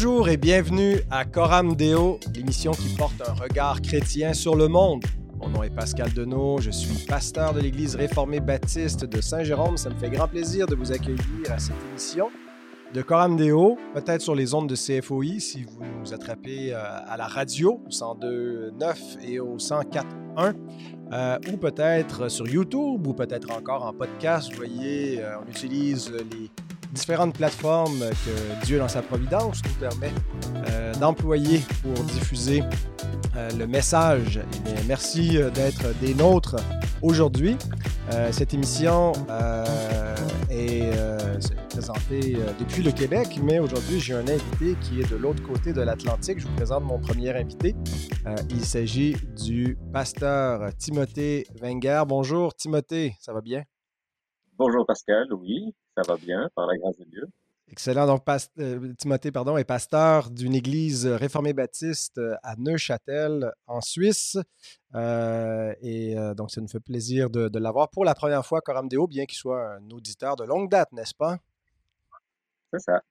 Bonjour et bienvenue à Coram Deo, l'émission qui porte un regard chrétien sur le monde. Mon nom est Pascal Denot, je suis pasteur de l'Église réformée baptiste de Saint-Jérôme. Ça me fait grand plaisir de vous accueillir à cette émission de Coram Deo, peut-être sur les ondes de CFOI si vous nous attrapez euh, à la radio au 102.9 et au 104.1. Euh, ou peut-être sur YouTube, ou peut-être encore en podcast. Vous voyez, euh, on utilise les différentes plateformes que Dieu, dans sa providence, nous permet euh, d'employer pour diffuser euh, le message. Eh merci euh, d'être des nôtres aujourd'hui. cette émission est présentée depuis le Québec, mais aujourd'hui, j'ai un invité qui est de l'autre côté de l'Atlantique. Je vous présente mon premier invité. il s'agit du pasteur Timothée Wenger. Bonjour Timothée, ça va bien? Bonjour Pascal, oui, ça va bien, par la grâce de Dieu. Excellent. Donc, euh, Timothée pardon, est pasteur d'une église réformée baptiste euh, à Neuchâtel, en Suisse. Euh, et donc, ça nous fait plaisir de, l'avoir pour la première fois, Coram Deo, bien qu'il soit un auditeur de longue date, n'est-ce pas? C'est ça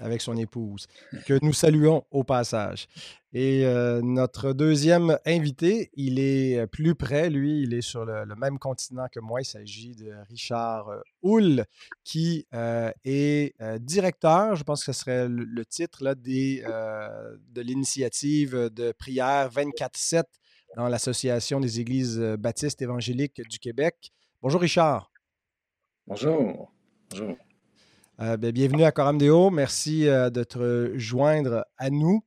avec son épouse, que nous saluons au passage. Et euh, notre deuxième invité, il est plus près, lui, il est sur le, même continent que moi. Il s'agit de Richard euh, Hull, qui euh, est directeur, je pense que ce serait le, titre là, des, de l'initiative de prière 24-7 dans l'Association des Églises baptistes évangéliques du Québec. Bonjour Richard. Bonjour. Bonjour. Euh, ben, bienvenue à Coram Deo. Merci euh, de te joindre à nous.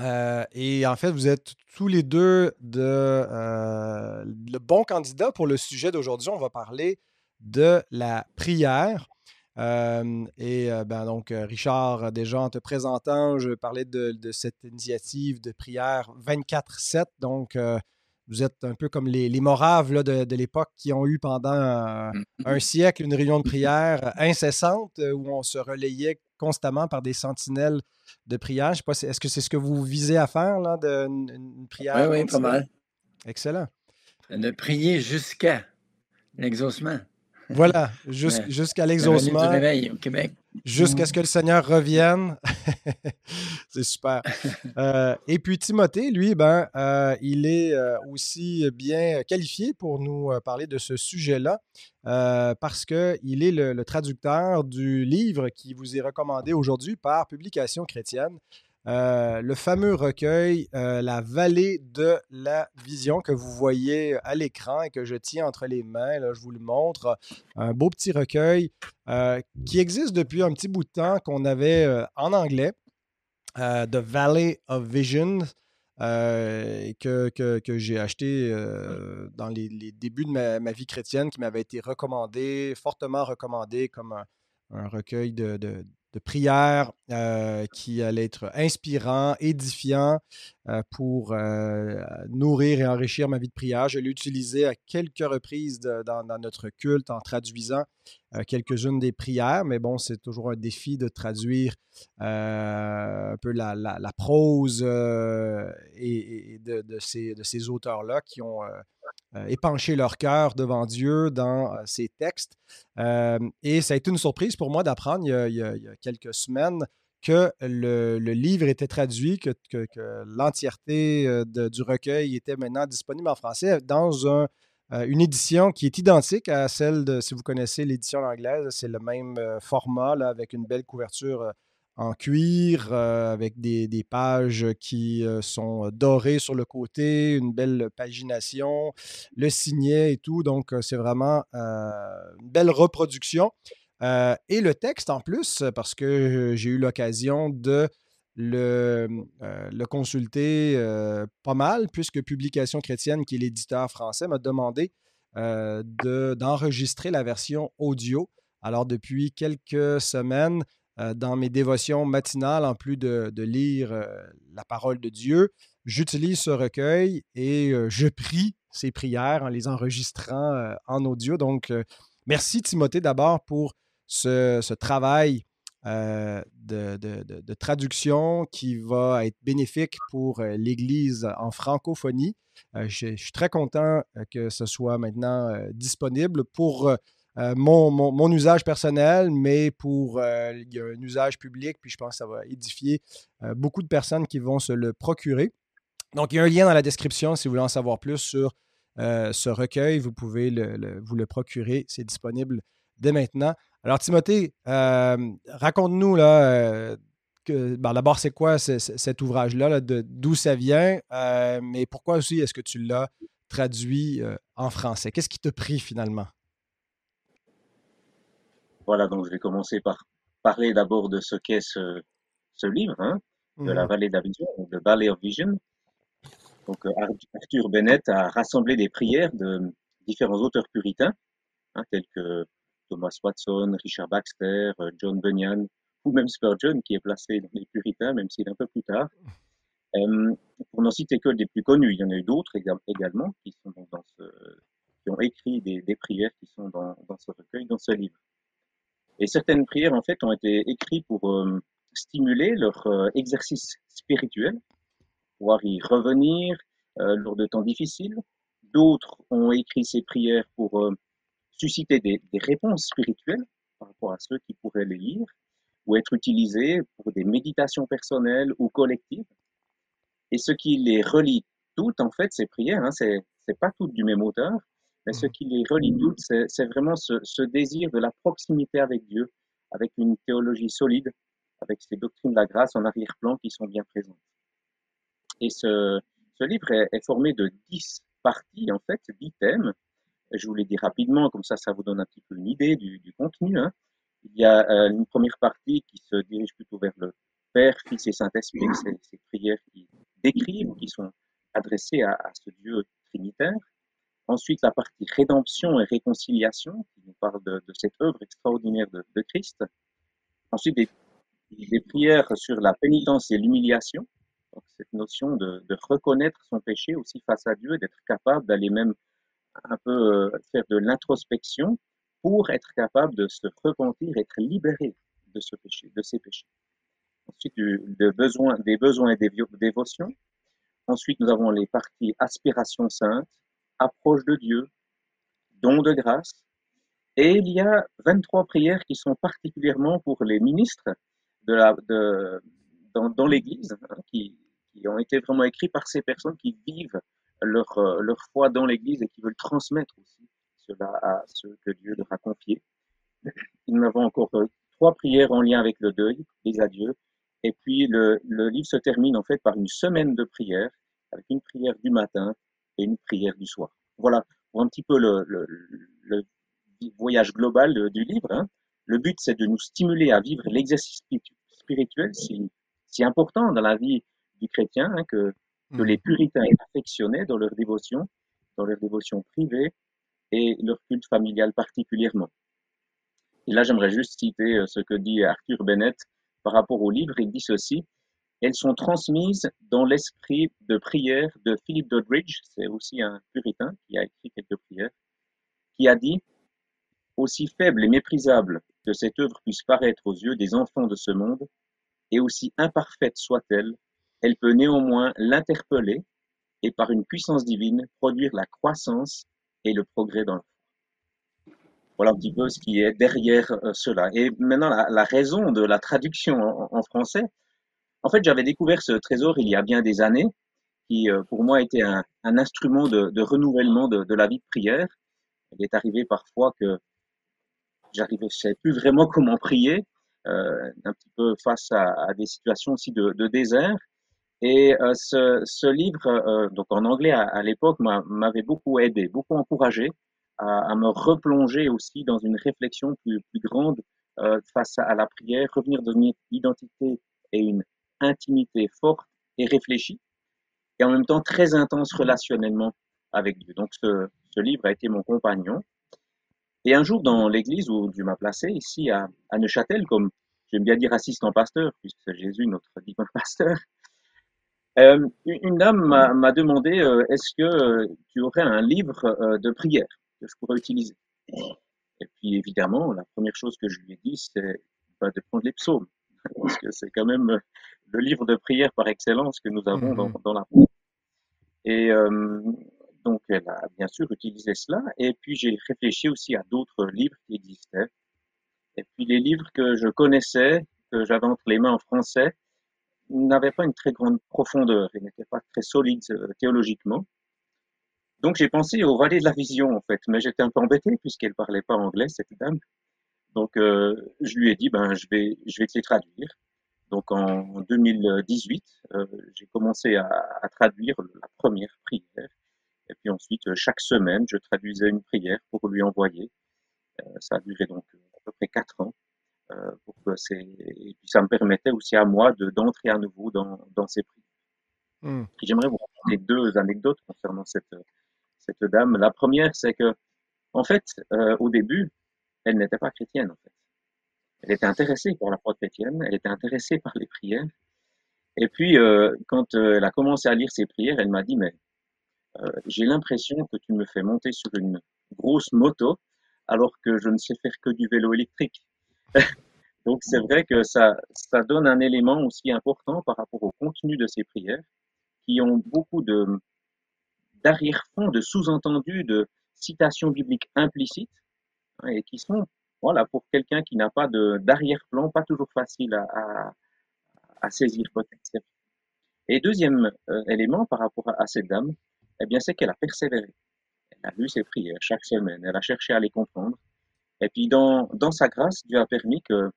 Euh, et en fait, vous êtes tous les deux de, le bon candidat pour le sujet d'aujourd'hui. On va parler de la prière. et ben, donc, Richard, déjà en te présentant, je parlais de, de cette initiative de prière 24-7. Donc, vous êtes un peu comme les, les moraves de, l'époque qui ont eu pendant un, mm. siècle une réunion de prière incessante euh, où on se relayait constamment par des sentinelles de prière. Je sais pas, est-ce que c'est ce que vous visez à faire, là, de, une, prière? Oui, oui, pas mal. Excellent. De prier jusqu'à l'exaucement. Voilà, jusqu'à l'exaucement. réveil au Québec. Jusqu'à ce que le Seigneur revienne. c'est super. Euh, et puis Timothée, lui, ben, euh, il est euh, aussi bien qualifié pour nous parler de ce sujet-là parce qu'il est le, traducteur du livre qui vous est recommandé aujourd'hui par Publication chrétienne. Euh, le fameux recueil euh, La vallée de la vision que vous voyez à l'écran et que je tiens entre les mains. Là, je vous le montre. Un beau petit recueil euh, qui existe depuis un petit bout de temps qu'on avait en anglais. The Valley of Vision. que, j'ai acheté dans les, débuts de ma, vie chrétienne, qui m'avait été recommandé, fortement recommandé comme un, recueil de, de prière euh, qui allait être inspirant, édifiant euh, pour euh, nourrir et enrichir ma vie de prière. Je l'ai utilisé à quelques reprises dans, notre culte en traduisant quelques-unes des prières, mais bon, c'est toujours un défi de traduire un peu la, prose et, de, ces, auteurs-là qui ont épancher leur cœur devant Dieu dans ces textes. Et ça a été une surprise pour moi d'apprendre il, y a quelques semaines que le, livre était traduit, que, l'entièreté du recueil était maintenant disponible en français dans une édition qui est identique à celle de, si vous connaissez l'édition anglaise, c'est le même format avec une belle couverture en cuir, euh, avec des, pages qui euh, sont dorées sur le côté, une belle pagination, le signet et tout. Donc, euh, c'est vraiment une belle reproduction. Et le texte en plus, parce que j'ai eu l'occasion de le, le consulter pas mal, puisque Publication chrétienne, qui est l'éditeur français, m'a demandé d'enregistrer la version audio. Alors, depuis quelques semaines, euh, dans mes dévotions matinales, en plus de, lire euh, la parole de Dieu, j'utilise ce recueil et euh, je prie ces prières en les enregistrant en audio. Donc, merci Timothée d'abord pour ce, travail de, traduction qui va être bénéfique pour l'Église en francophonie. je, suis très content que ce soit maintenant disponible pour mon, usage personnel, mais pour un usage public, puis je pense que ça va édifier beaucoup de personnes qui vont se le procurer. Donc, il y a un lien dans la description si vous voulez en savoir plus sur ce recueil. Vous pouvez vous le procurer. C'est disponible dès maintenant. Alors, Timothée, raconte-nous là ben, d'abord, c'est quoi cet ouvrage-là, d'où ça vient, euh, mais pourquoi aussi est-ce que tu l'as traduit euh, en français? Qu'est-ce qui te prie finalement? Voilà, donc je vais commencer par parler d'abord de ce qu'est ce, livre, hein, de la mmh vallée de la vision, de Valley of Vision. Donc euh, Arthur Bennett a rassemblé des prières de différents auteurs puritains, hein, tels que Thomas Watson, Richard Baxter, John Bunyan, ou même Spurgeon, qui est placé dans les puritains, même s'il est un peu plus tard. Euh, pour n'en citer que des plus connus, il y en a eu d'autres également qui, sont dans qui ont écrit des, prières qui sont dans, ce recueil, dans ce livre. Et certaines prières, en fait, ont été écrites pour euh, stimuler leur euh, exercice spirituel, pouvoir y revenir euh, lors de temps difficiles. D'autres ont écrit ces prières pour susciter des, des réponses spirituelles par rapport à ceux qui pourraient les lire ou être utilisés pour des méditations personnelles ou collectives. Et ce qui les relie toutes, en fait, ces prières, hein, c'est, c'est pas toutes du même auteur, mais ce mmh. qui les relie toutes, c'est, c'est vraiment ce, ce, désir de la proximité avec Dieu, avec une théologie solide, avec ces doctrines de la grâce en arrière-plan qui sont bien présentes. Et ce, ce livre est, est, formé de dix parties, en fait, dix thèmes. Je vous les dis rapidement, comme ça, ça vous donne un petit peu une idée du, contenu. Hein. Il y a euh, une première partie qui se dirige plutôt vers le Père, Fils et Saint-Esprit, ces prières qui décrivent, qui sont adressées à, ce Dieu trinitaire. Ensuite, la partie rédemption et réconciliation, qui nous parle de, cette œuvre extraordinaire de, Christ. Ensuite, des, prières sur la pénitence et l'humiliation, cette notion de, reconnaître son péché aussi face à Dieu, d'être capable d'aller même un peu euh, faire de l'introspection pour être capable de se repentir, être libéré de ce péché, de ces péchés. Ensuite, besoin, des besoins et des dévotions. Ensuite, nous avons les parties aspiration sainte, approche de Dieu, don de grâce. Et il y a 23 prières qui sont particulièrement pour les ministres de la, de, dans, l'Église, hein, qui, qui, ont été vraiment écrits par ces personnes qui vivent leur, leur foi dans l'Église et qui veulent transmettre aussi à ce que Dieu leur a confié. Nous avons encore euh, trois prières en lien avec le deuil, les adieux. Et puis le, le livre se termine en fait par une semaine de prières, avec une prière du matin et une prière du soir. Voilà un petit peu le, le, le voyage global du livre. Hein. Le but, c'est de nous stimuler à vivre l'exercice spirituel si, si important dans la vie du chrétien, hein, que, que les puritains affectionnaient dans leur dévotion, dans leur dévotion privée, et leur culte familial particulièrement. Et là, j'aimerais juste citer euh, ce que dit Arthur Bennett par rapport au livre. Il dit ceci. Elles sont transmises dans l'esprit de prière de Philip Doddridge, c'est aussi un puritain qui a écrit quelques prières, qui a dit Aussi faible et méprisable que cette œuvre puisse paraître aux yeux des enfants de ce monde, et aussi imparfaite soit-elle, elle peut néanmoins l'interpeller et par une puissance divine produire la croissance et le progrès dans le voilà un petit peu ce qui est derrière euh, cela. Et maintenant, la, raison de la traduction en, français, en fait, j'avais découvert ce trésor il y a bien des années, qui euh, pour moi était un, instrument de, renouvellement de, la vie de prière. Il est arrivé parfois que j'arrivais, je savais plus vraiment comment prier, euh, un petit peu face à, des situations aussi de, désert. Et euh, ce, ce, livre, euh, donc en anglais à, l'époque, m'avait beaucoup aidé, beaucoup encouragé à, à, me replonger aussi dans une réflexion plus, plus grande euh, face à, la prière, revenir dans une identité et une intimité forte et réfléchie, et en même temps très intense relationnellement avec Dieu. Donc ce, ce livre a été mon compagnon. Et un jour, dans l'église où Dieu m'a placé, ici à, à Neuchâtel, comme j'aime bien dire assistant pasteur, puisque c'est Jésus notre divin pasteur, euh, une dame m'a demandé euh, est-ce que euh, tu aurais un livre de prière que je pourrais utiliser? Et puis évidemment, la première chose que je lui ai dit, c'est bah, de prendre les psaumes, parce que c'est quand même le livre de prière par excellence que nous avons dans, mmh dans, la Et donc elle a bien sûr utilisé cela. Et puis j'ai réfléchi aussi à d'autres livres qui existaient. Et puis les livres que je connaissais, que j'avais entre les mains en français, n'avaient pas une très grande profondeur, ils n'étaient pas très solides euh, théologiquement. Donc j'ai pensé au Vallée de la Vision en fait, mais j'étais un peu embêté puisqu'elle parlait pas anglais cette dame. Donc euh, je lui ai dit ben je vais je vais te les traduire. Donc en 2018, euh, j'ai commencé à, traduire la première prière. Et puis ensuite, chaque semaine, je traduisais une prière pour lui envoyer. Ça a duré donc à peu près quatre ans. Euh, pour que et puis ça me permettait aussi à moi de d'entrer à nouveau dans, dans ces prières. Mmh. J'aimerais vous raconter deux anecdotes concernant cette, cette dame. La première, c'est que, en fait, euh, au début, elle n'était pas chrétienne, en fait. Elle était intéressée par la foi chrétienne, elle était intéressée par les prières. Et puis, euh, quand euh, elle a commencé à lire ses prières, elle m'a dit, mais j'ai l'impression que tu me fais monter sur une grosse moto alors que je ne sais faire que du vélo électrique. Donc, c'est vrai que ça, ça donne un élément aussi important par rapport au contenu de ces prières qui ont beaucoup de, d'arrière-fond, de sous-entendus, de citations bibliques implicites hein, et qui sont voilà, pour quelqu'un qui n'a pas d'arrière-plan, pas toujours facile à, à, saisir. Et deuxième euh, élément par rapport à, cette dame, eh bien, c'est qu'elle a persévéré. Elle a lu ses prières chaque semaine, elle a cherché à les comprendre. Et puis, dans, dans sa grâce, Dieu a permis qu'elle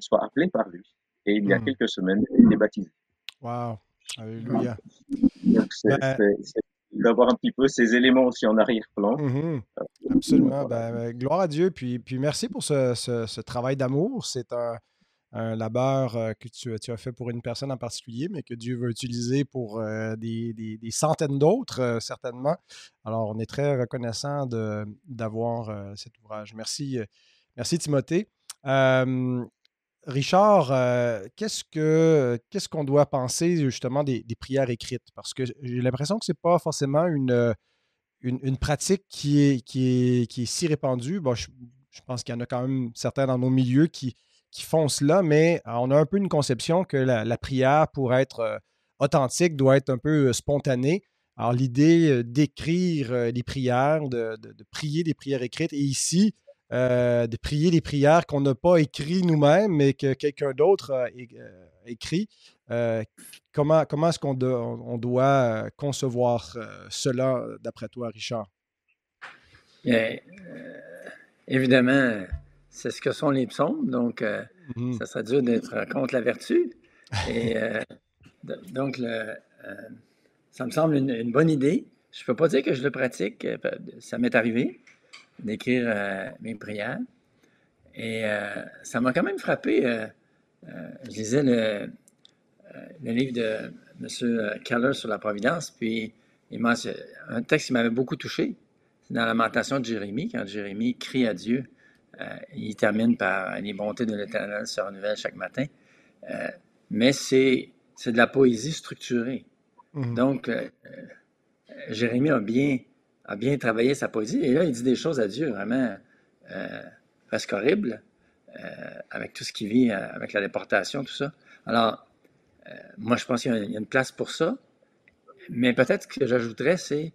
soit appelée par lui. Et il y a hmm. quelques semaines, elle est baptisée. Wow! Alléluia. Donc, c'est ben, d'avoir un petit peu ces éléments aussi en arrière-plan. Mmh Absolument. Ben, ben, gloire à Dieu. Puis, puis merci pour ce, ce, travail d'amour. C'est un, un, labeur euh, que tu, as fait pour une personne en particulier, mais que Dieu veut utiliser pour euh, des, des, centaines d'autres, euh, certainement. Alors, on est très reconnaissant d'avoir cet ouvrage. Merci, merci Timothée. Richard, qu'est-ce que qu'est-ce qu'on doit penser justement des, prières écrites? Parce que j'ai l'impression que ce n'est pas forcément une, une, pratique qui est, qui, est, qui est si répandue. Bon, je, pense qu'il y en a quand même certains dans nos milieux qui, qui font cela, mais euh, on a un peu une conception que la, prière, pour être authentique, doit être un peu spontanée. Alors, l'idée d'écrire des prières, de, prier des prières écrites, et ici, euh, de prier les prières qu'on n'a pas écrites nous-mêmes, mais que quelqu'un d'autre a euh, écrit. Euh, comment comment est-ce qu'on on doit concevoir cela, d'après toi, Richard? évidemment, c'est ce que sont les psaumes, donc mmh ça serait dur d'être contre la vertu. Et donc, ça me semble une, une, bonne idée. Je ne peux pas dire que je le pratique, ça m'est arrivé d'écrire euh, mes prières. Et euh, ça m'a quand même frappé. Euh, je lisais le, le, livre de M. Keller sur la Providence, puis il un texte qui m'avait beaucoup touché. C'est dans la Lamentation de Jérémie, quand Jérémie crie à Dieu. Il termine par Les bontés de l'Éternel se renouvellent chaque matin. mais c'est de la poésie structurée. Mmh. Donc, Jérémie a bien a bien travaillé sa poésie. Et là, il dit des choses à Dieu vraiment euh, presque horribles, euh, avec tout ce qui vit, euh, avec la déportation, tout ça. Alors, moi, je pense qu'il y, a une place pour ça. Mais peut-être que j'ajouterais, c'est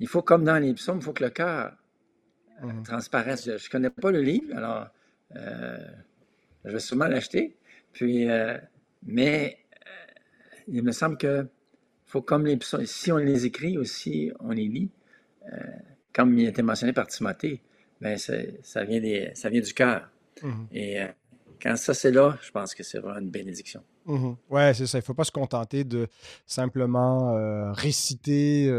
il faut, comme dans les psaumes, il faut que le cœur mmh. transparaisse. Je ne connais pas le livre, alors je vais sûrement l'acheter. Puis, mais il me semble que faut comme les psaumes, si on les écrit aussi, on les lit, euh, comme il a été mentionné par Timothée, ben ça, vient des, ça vient du cœur. Mhm. Et euh, quand ça, c'est là, je pense que c'est vraiment une bénédiction. Mhm. Oui, c'est ça. Il ne faut pas se contenter de simplement euh, réciter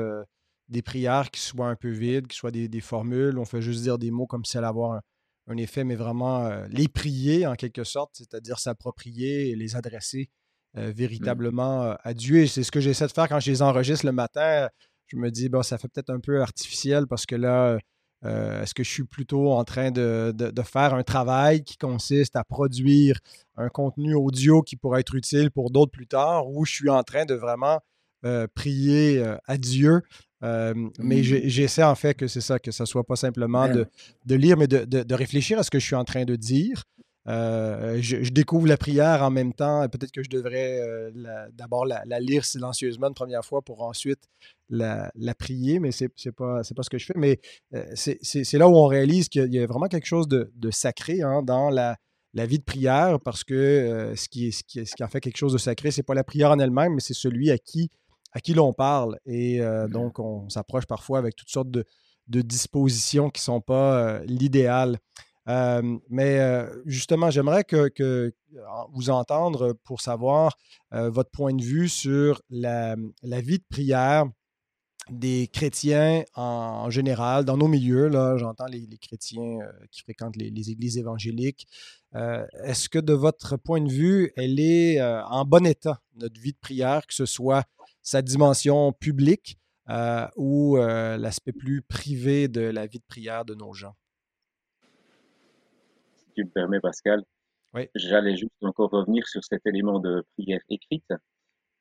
des prières qui soient un peu vides, qui soient des, formules. On fait juste dire des mots comme si elles avoir un, effet, mais vraiment les prier en quelque sorte, c'est-à-dire s'approprier et les adresser mm. véritablement à Dieu. Et c'est ce que j'essaie de faire quand je les enregistre le matin je me dis, bon, ça fait peut-être un peu artificiel parce que là, euh, est-ce que je suis plutôt en train de, faire un travail qui consiste à produire un contenu audio qui pourrait être utile pour d'autres plus tard ou je suis en train de vraiment euh, prier euh, à Dieu? Mais mmh. j'essaie en fait que c'est ça, que ce ne soit pas simplement de, lire, mais de, réfléchir à ce que je suis en train de dire. euh, je, découvre la prière en même temps. Peut-être que je devrais euh, d'abord la, lire silencieusement une première fois pour ensuite la, prier, mais ce n'est pas, pas ce que je fais. Mais euh, c'est là où on réalise qu'il y a vraiment quelque chose de, sacré hein, dans la, vie de prière parce que ce, qui, ce, qui, ce qui en fait quelque chose de sacré, ce n'est pas la prière en elle-même, mais c'est celui à qui, à qui l'on parle. Et mmh. donc, on s'approche parfois avec toutes sortes de, dispositions qui ne sont pas l'idéal mais justement, j'aimerais que, vous entendre pour savoir votre point de vue sur la, vie de prière des chrétiens en, général, dans nos milieux. Là, j'entends les, chrétiens qui fréquentent les, églises évangéliques. Est-ce que de votre point de vue, elle est en bon état, notre vie de prière, que ce soit sa dimension publique ou l'aspect plus privé de la vie de prière de nos gens? tu me permets, Pascal. J'allais juste encore revenir sur cet élément de prière écrite.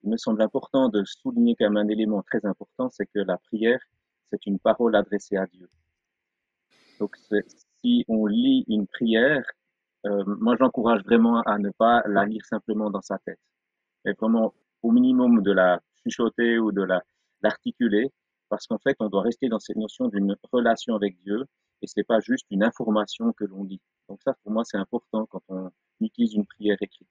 Il me semble important de souligner comme un élément très important, c'est que la prière, c'est une parole adressée à Dieu. Donc, si on lit une prière, euh, moi j'encourage vraiment à ne pas la lire simplement dans sa tête, mais vraiment au minimum de la chuchoter ou de la l'articuler, parce qu'en fait, on doit rester dans cette notion d'une relation avec Dieu et c'est pas juste une information que l'on lit. Donc ça, pour moi, c'est important quand on utilise une prière écrite.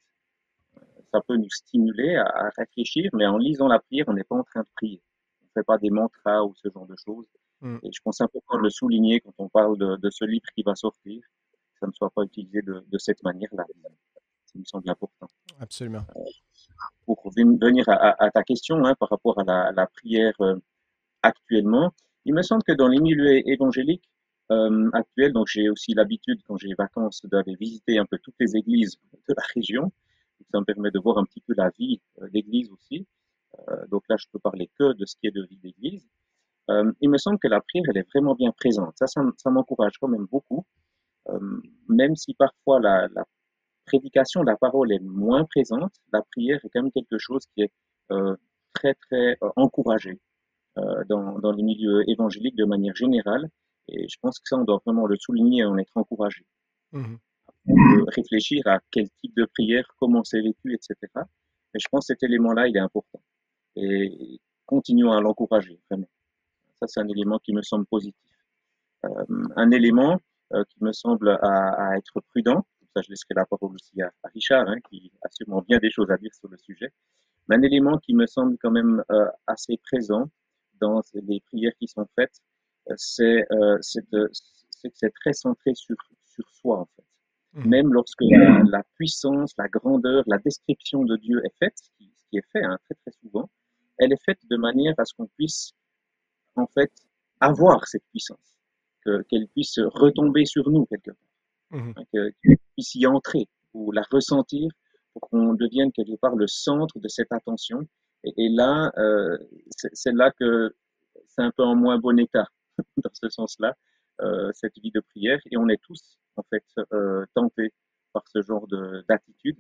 Euh, ça peut nous stimuler à, réfléchir, mais en lisant la prière, on n'est pas en train de prier. On ne fait pas des mantras ou ce genre de choses. Mm. Et je pense important de le souligner quand on parle de, ce livre qui va sortir, que ça ne soit pas utilisé de, cette manière-là. Ça me semble important. Absolument. Euh, pour venir à, ta question hein, par rapport à la, prière euh, actuellement, il me semble que dans les milieux évangéliques, euh, actuelle. Donc, j'ai aussi l'habitude, quand j'ai vacances, d'aller visiter un peu toutes les églises de la région. ça me permet de voir un petit peu la vie euh, d'église aussi. Euh, donc là, je peux parler que de ce qui est de vie d'église. Il me semble que la prière, elle est vraiment bien présente. Ça, ça, m'encourage quand même beaucoup. Même si parfois la, la prédication la parole est moins présente, la prière est quand même quelque chose qui est euh, très, très encouragé dans, dans les milieux évangéliques de manière générale. Et je pense que ça, on doit vraiment le souligner et en être encouragé. Mmh. réfléchir à quel type de prière, comment c'est vécu, etc. Mais je pense que cet élément-là, il est important. Et continuons à l'encourager, vraiment. Ça, c'est un élément qui me semble positif. Euh, un élément euh, qui me semble à, à, être prudent, ça je laisserai la parole aussi à, à Richard, hein, qui a sûrement bien des choses à dire sur le sujet, mais un élément qui me semble quand même euh, assez présent dans les prières qui sont faites, c'est euh, que c'est très centré sur, sur soi, en fait. Mmh. Même lorsque la, puissance, la grandeur, la description de Dieu est faite, ce qui, qui est fait hein, très très souvent, elle est faite de manière à ce qu'on puisse en fait avoir cette puissance, qu'elle puisse retomber sur nous quelque part, mmh. hein, puisse y entrer ou la ressentir pour qu'on devienne quelque part le centre de cette attention. Et, là, euh, c'est là que c'est un peu en moins bon état dans ce sens-là, euh, cette vie de prière. Et on est tous, en fait, euh, tentés par ce genre d'attitude.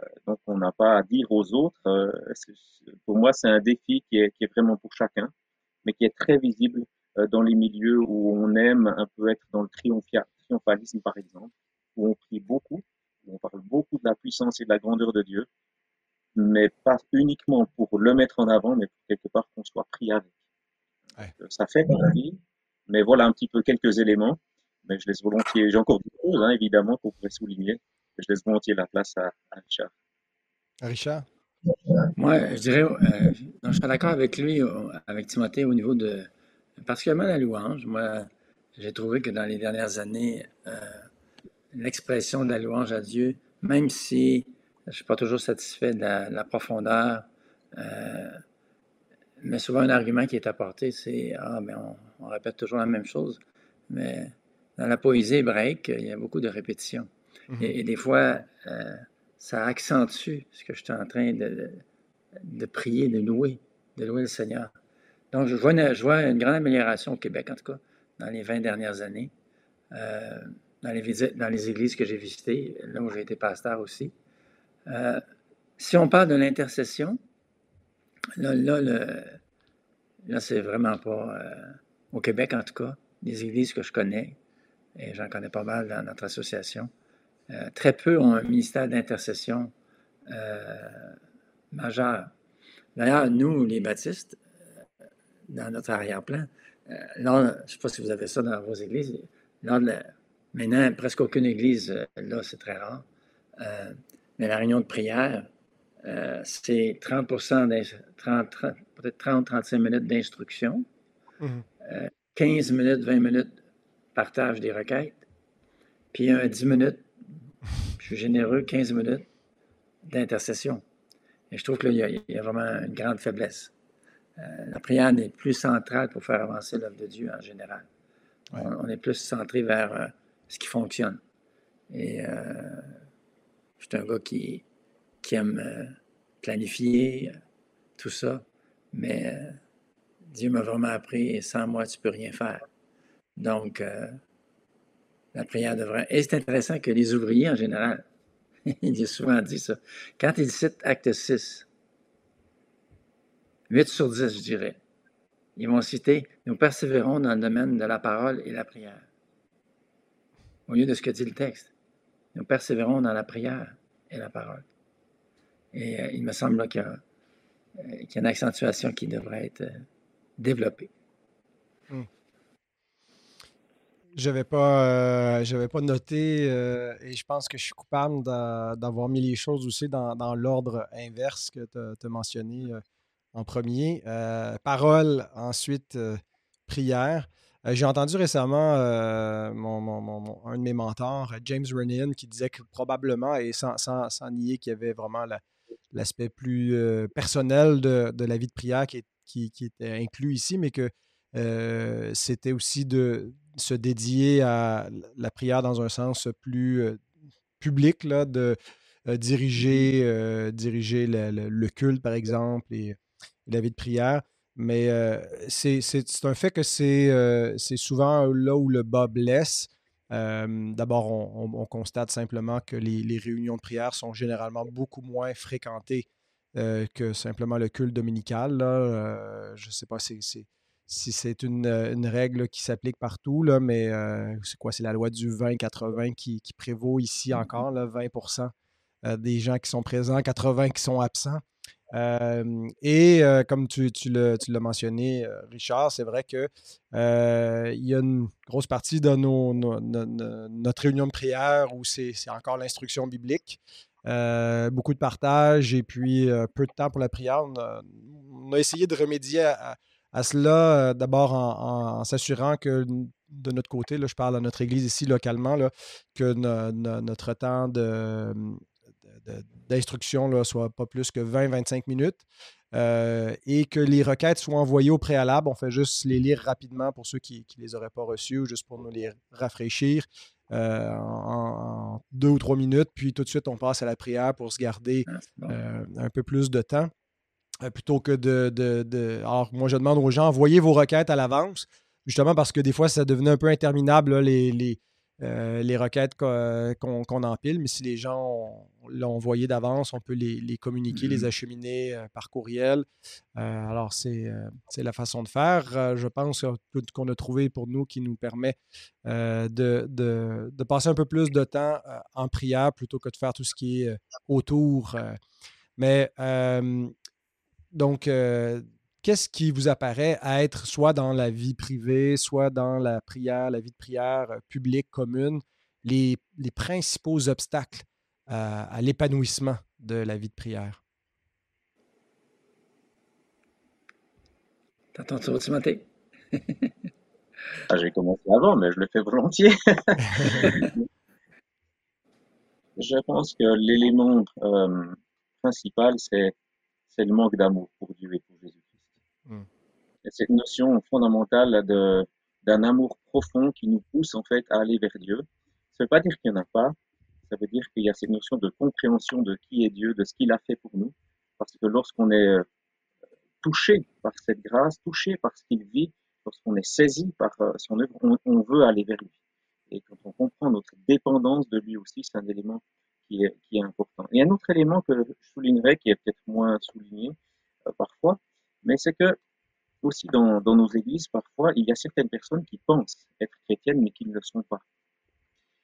Euh, donc, on n'a pas à dire aux autres. Euh, pour moi, c'est un défi qui est, qui est vraiment pour chacun, mais qui est très visible dans les milieux où on aime un peu être dans le triomphalisme, par exemple, où on prie beaucoup, où on parle beaucoup de la puissance et de la grandeur de Dieu, mais pas uniquement pour le mettre en avant, mais pour quelque part qu'on soit pris avec. Ça fait vie, mais voilà un petit peu quelques éléments. Mais je laisse volontiers, j'ai encore beaucoup choses, hein, évidemment, qu'on pourrait souligner. Je laisse volontiers la place à, Richard. À Richard? Moi, je dirais, euh, je suis d'accord avec lui, avec Timothée, au niveau de, particulièrement la louange. Moi, j'ai trouvé que dans les dernières années, euh, l'expression de la louange à Dieu, même si je ne suis pas toujours satisfait de la, profondeur, euh, mais souvent, un argument qui est apporté, c'est Ah, mais on, répète toujours la même chose. Mais dans la poésie hébraïque, il y a beaucoup de répétitions. Mhm. et, des fois, euh, ça accentue ce que je suis en train de, de, prier, de louer, de louer le Seigneur. Donc, je vois, une, je vois, une, grande amélioration au Québec, en tout cas, dans les 20 dernières années, euh, dans, les églises que j'ai visitées, là où j'ai été pasteur aussi. Euh, si on parle de l'intercession, Là, là, là c'est vraiment pas. Euh, au Québec, en tout cas, les églises que je connais, et j'en connais pas mal dans notre association, très peu ont un ministère d'intercession majeur. D'ailleurs, nous, les baptistes, dans notre arrière-plan, je ne sais pas si vous avez ça dans vos églises, maintenant, presque aucune église, là, c'est très rare, mais la réunion de prière, c'est 30, 30, 30 peut-être 30-35 minutes d'instruction, 15 mhm. minutes, 20 minutes partage des requêtes, puis un 10 minutes, je suis généreux, 15 minutes d'intercession. Et je trouve qu'il y, y, a vraiment une grande faiblesse. Euh, la prière n'est plus centrale pour faire avancer l'œuvre de Dieu en général. On, est plus centré vers euh, ce qui fonctionne. Et euh, je suis un gars qui, aime planifier tout ça. Mais euh, Dieu m'a vraiment appris, sans moi, tu peux rien faire. Donc, euh, la prière devrait. Et c'est intéressant que les ouvriers, en général, il a souvent dit ça. Quand il cite Acte 6, 8 sur 10, je dirais, ils vont citer Nous persévérons dans le domaine de la parole et la prière. Au lieu de ce que dit le texte. Nous persévérons dans la prière et la parole. Et euh, il me semble qu'il y a euh, qu'il y a une accentuation qui devrait être euh, développée. Hmm. Je n'avais pas, pas noté et je pense que je suis coupable d'avoir mis les choses aussi dans, l'ordre inverse que tu as, mentionné en premier. parole, ensuite prière. J'ai entendu récemment mon, un de mes mentors, James Renan, qui disait que probablement, et sans, sans, nier qu'il y avait vraiment la, l'aspect plus euh, personnel de, la vie de prière qui, était inclus ici, mais que euh, c'était aussi de se dédier à la prière dans un sens plus euh, public, là, de diriger, diriger le, culte, par exemple, et, la vie de prière. Mais c'est un fait que c'est souvent là où le bas blesse. D'abord, on, constate simplement que les, réunions de prière sont généralement beaucoup moins fréquentées que simplement le culte dominical. je ne sais pas si, c'est une, règle qui s'applique partout, là, mais c'est quoi? C'est la loi du 20-80 qui, prévaut ici mmh encore, là, 20% des gens qui sont présents, 80 qui sont absents et comme tu, l'as mentionné, Richard, c'est vrai qu'il il y a une grosse partie de nos, notre réunion de prière où c'est encore l'instruction biblique. beaucoup de partage et puis peu de temps pour la prière. On a, essayé de remédier à, cela, d'abord en, s'assurant que de notre côté, là, je parle à notre église ici localement, que notre temps de, d'instruction soit pas plus que 20-25 minutes. Euh, et que les requêtes soient envoyées au préalable. On fait juste les lire rapidement pour ceux qui ne les auraient pas reçues ou juste pour nous les rafraîchir euh, en, deux ou trois minutes. Puis tout de suite, on passe à la prière pour se garder ah, euh, un peu plus de temps. plutôt que de, de, Alors, moi, je demande aux gens, envoyez vos requêtes à l'avance, justement parce que des fois, ça devenait un peu interminable, les, les, euh, les requêtes euh, qu'on empile, mais si les gens l'ont envoyé d'avance, on peut les, communiquer, les mmh acheminer euh, par courriel. alors, c'est la façon de faire. je pense qu'on a trouvé pour nous qui nous permet de, passer un peu plus de temps en prière plutôt que de faire tout ce qui est autour. mais donc, qu'est-ce qui vous apparaît à être soit dans la vie privée, soit dans la prière, la vie de prière euh, publique, commune, les, principaux obstacles à, l'épanouissement de la vie de prière? T'entends ça, Timothée? ah, J'ai commencé avant, mais je le fais volontiers. je pense que l'élément euh, principal, c'est le manque d'amour pour Dieu et pour Jésus. Cette notion fondamentale d'un amour profond qui nous pousse en fait à aller vers Dieu. Ça ne veut pas dire qu'il n'y en a pas, ça veut dire qu'il y a cette notion de compréhension de qui est Dieu, de ce qu'il a fait pour nous. Parce que lorsqu'on est euh, touché par cette grâce, touché par ce qu'il vit, lorsqu'on est saisi par euh, son œuvre, on, veut aller vers lui. Et quand on comprend notre dépendance de lui aussi, c'est un élément qui est, qui est important. Et un autre élément que je soulignerais, qui est peut-être moins souligné euh, parfois, mais c'est que aussi dans, dans, nos églises, parfois, il y a certaines personnes qui pensent être chrétiennes, mais qui ne le sont pas.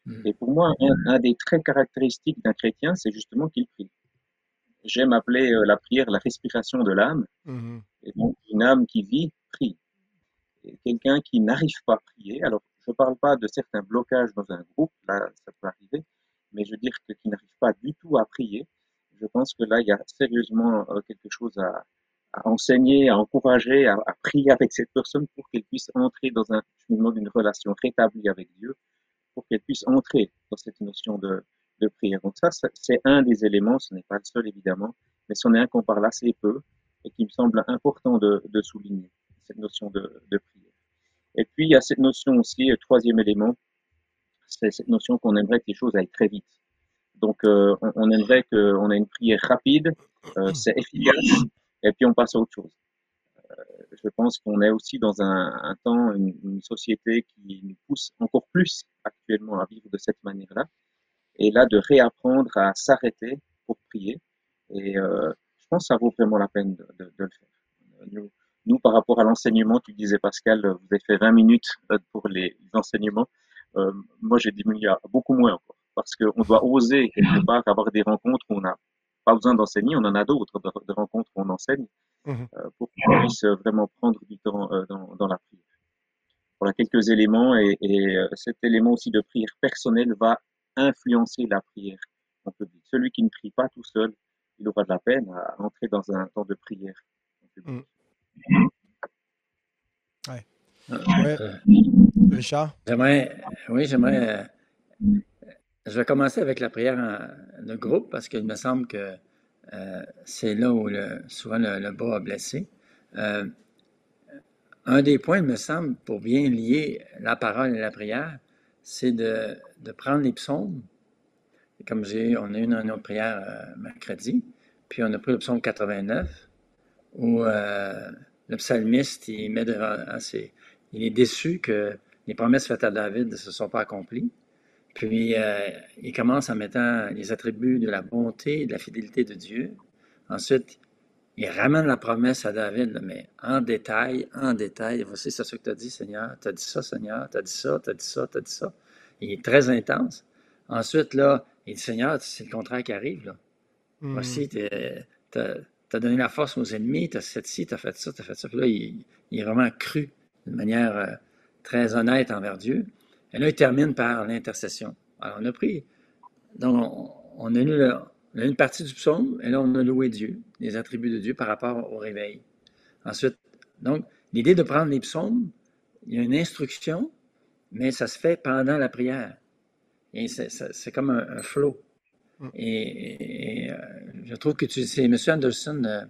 Hmm. Et pour moi, un, des traits caractéristiques d'un chrétien, c'est justement qu'il prie. J'aime appeler euh, la prière la respiration de l'âme. Mmh et donc, une âme qui vit, prie. Et quelqu'un qui n'arrive pas à prier, alors je ne parle pas de certains blocages dans un groupe, là, ça peut arriver, mais je veux dire que qui n'arrive pas du tout à prier, je pense que là, il y a sérieusement euh, quelque chose à, à enseigner, à encourager, à, à, prier avec cette personne pour qu'elle puisse entrer dans un cheminement d'une relation rétablie avec Dieu, pour qu'elle puisse entrer dans cette notion de, de prière. Donc ça, c'est un des éléments, ce n'est pas le seul évidemment, mais c'en est un qu'on parle assez peu et qui me semble important de, de souligner, cette notion de, de, prière. Et puis, il y a cette notion aussi, le troisième élément, c'est cette notion qu'on aimerait que les choses aillent très vite. Donc, euh, on, on, aimerait qu'on ait une prière rapide, euh, c'est efficace, et puis on passe à autre chose. Euh, je pense qu'on est aussi dans un, un temps, une, une, société qui nous pousse encore plus actuellement à vivre de cette manière-là. Et là, de réapprendre à s'arrêter pour prier. Et euh, je pense que ça vaut vraiment la peine de, de, de le faire. Nous, nous, par rapport à l'enseignement, tu disais Pascal, vous avez fait 20 minutes euh, pour les, les enseignements. Euh, moi, j'ai diminué à beaucoup moins encore. Parce qu'on doit oser quelque part avoir des rencontres où on n'a pas besoin d'enseigner, on en a d'autres, de, rencontres où on enseigne, mmh euh, pour qu'on puisse vraiment prendre du temps euh, dans, dans, la prière. Voilà quelques éléments et, et euh, cet élément aussi de prière personnelle va influencer la prière en public. Celui qui ne prie pas tout seul, il aura de la peine à entrer dans un temps de prière en public. Mmh. Ouais. Ouais. Richard? J'aimerais, oui, j'aimerais je vais commencer avec la prière de groupe parce qu'il me semble que euh, c'est là où souvent le, bas a blessé. Euh, un des points, il me semble, pour bien lier la parole et la prière, c'est de, prendre les psaumes. comme j'ai, on a eu une, autre prière euh, mercredi, puis on a pris le psaume 89, où euh, le psalmiste, il met devant, il est déçu que les promesses faites à David ne se sont pas accomplies. Puis, euh, il commence en mettant les attributs de la bonté et de la fidélité de Dieu. Ensuite, il ramène la promesse à David, mais en détail, en détail. Voici c'est ce que tu as dit, Seigneur. Tu as dit ça, Seigneur. Tu as dit ça, tu as dit ça, tu as dit ça. Il est très intense. Ensuite, là, il dit, Seigneur, c'est le contraire qui arrive. Là. Mmh. Voici, tu as, donné la force aux ennemis, tu as fait ci, tu as fait ça, tu as fait ça. Puis là, il, il est vraiment cru d'une manière euh, très honnête envers Dieu. Et là, il termine par l'intercession. Alors, on a pris, donc, on, a lu une partie du psaume, et là, on a loué Dieu, les attributs de Dieu par rapport au réveil. Ensuite, donc, l'idée de prendre les psaumes, il y a une instruction, mais ça se fait pendant la prière. Et c'est comme un, un flow. Mm. Et, et euh, je trouve que c'est M. Anderson, euh,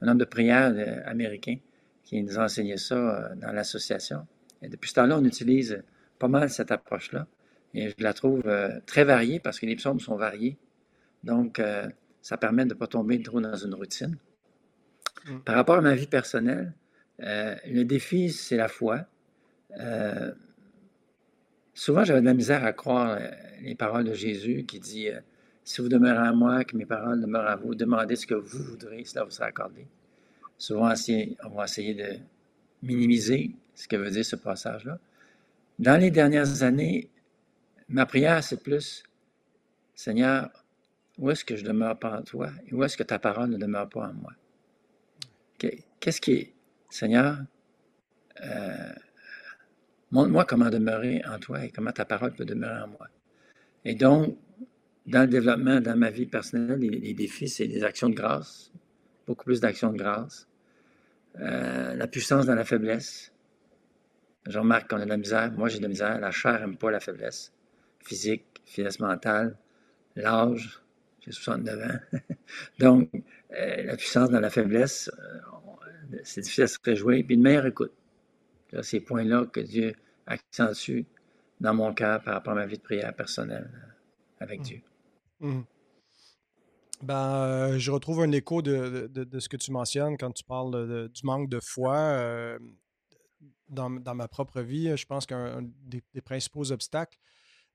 un homme de prière euh, américain, qui nous a enseigné ça dans l'association. Et depuis ce temps-là, on utilise pas mal cette approche-là. Et je la trouve euh, très variée parce que les psaumes sont variés. Donc, euh, ça permet de ne pas tomber trop dans une routine. Mm. Par rapport à ma vie personnelle, euh, le défi, c'est la foi. Souvent, j'avais de la misère à croire les paroles de Jésus qui dit Si vous demeurez à moi, que mes paroles demeurent à vous, demandez ce que vous voudrez, cela vous sera accordé. Souvent, on va essayer de minimiser ce que veut dire ce passage-là. Dans les dernières années, ma prière, c'est plus, Seigneur, où est-ce que je demeure pas en toi et où est-ce que ta parole ne demeure pas en moi? Qu'est-ce qui est, Seigneur, euh, montre-moi comment demeurer en toi et comment ta parole peut demeurer en moi. Et donc, dans le développement, dans ma vie personnelle, les, défis, c'est des actions de grâce, beaucoup plus d'actions de grâce, euh, la puissance dans la faiblesse, je remarque qu'on a de la misère. Moi, j'ai de la misère. La chair n'aime pas la faiblesse physique, faiblesse mentale, l'âge. J'ai 69 ans. Donc, euh, la puissance dans la faiblesse, euh, c'est difficile à se réjouir. Puis une meilleure écoute. C'est ces points-là que Dieu accentue dans mon cœur par rapport à ma vie de prière personnelle euh, avec mmh. Dieu. Mmh. Ben, euh, je retrouve un écho de, de, de, ce que tu mentionnes quand tu parles de, du manque de foi. Euh, dans, dans, ma propre vie, je pense qu'un des, principaux obstacles,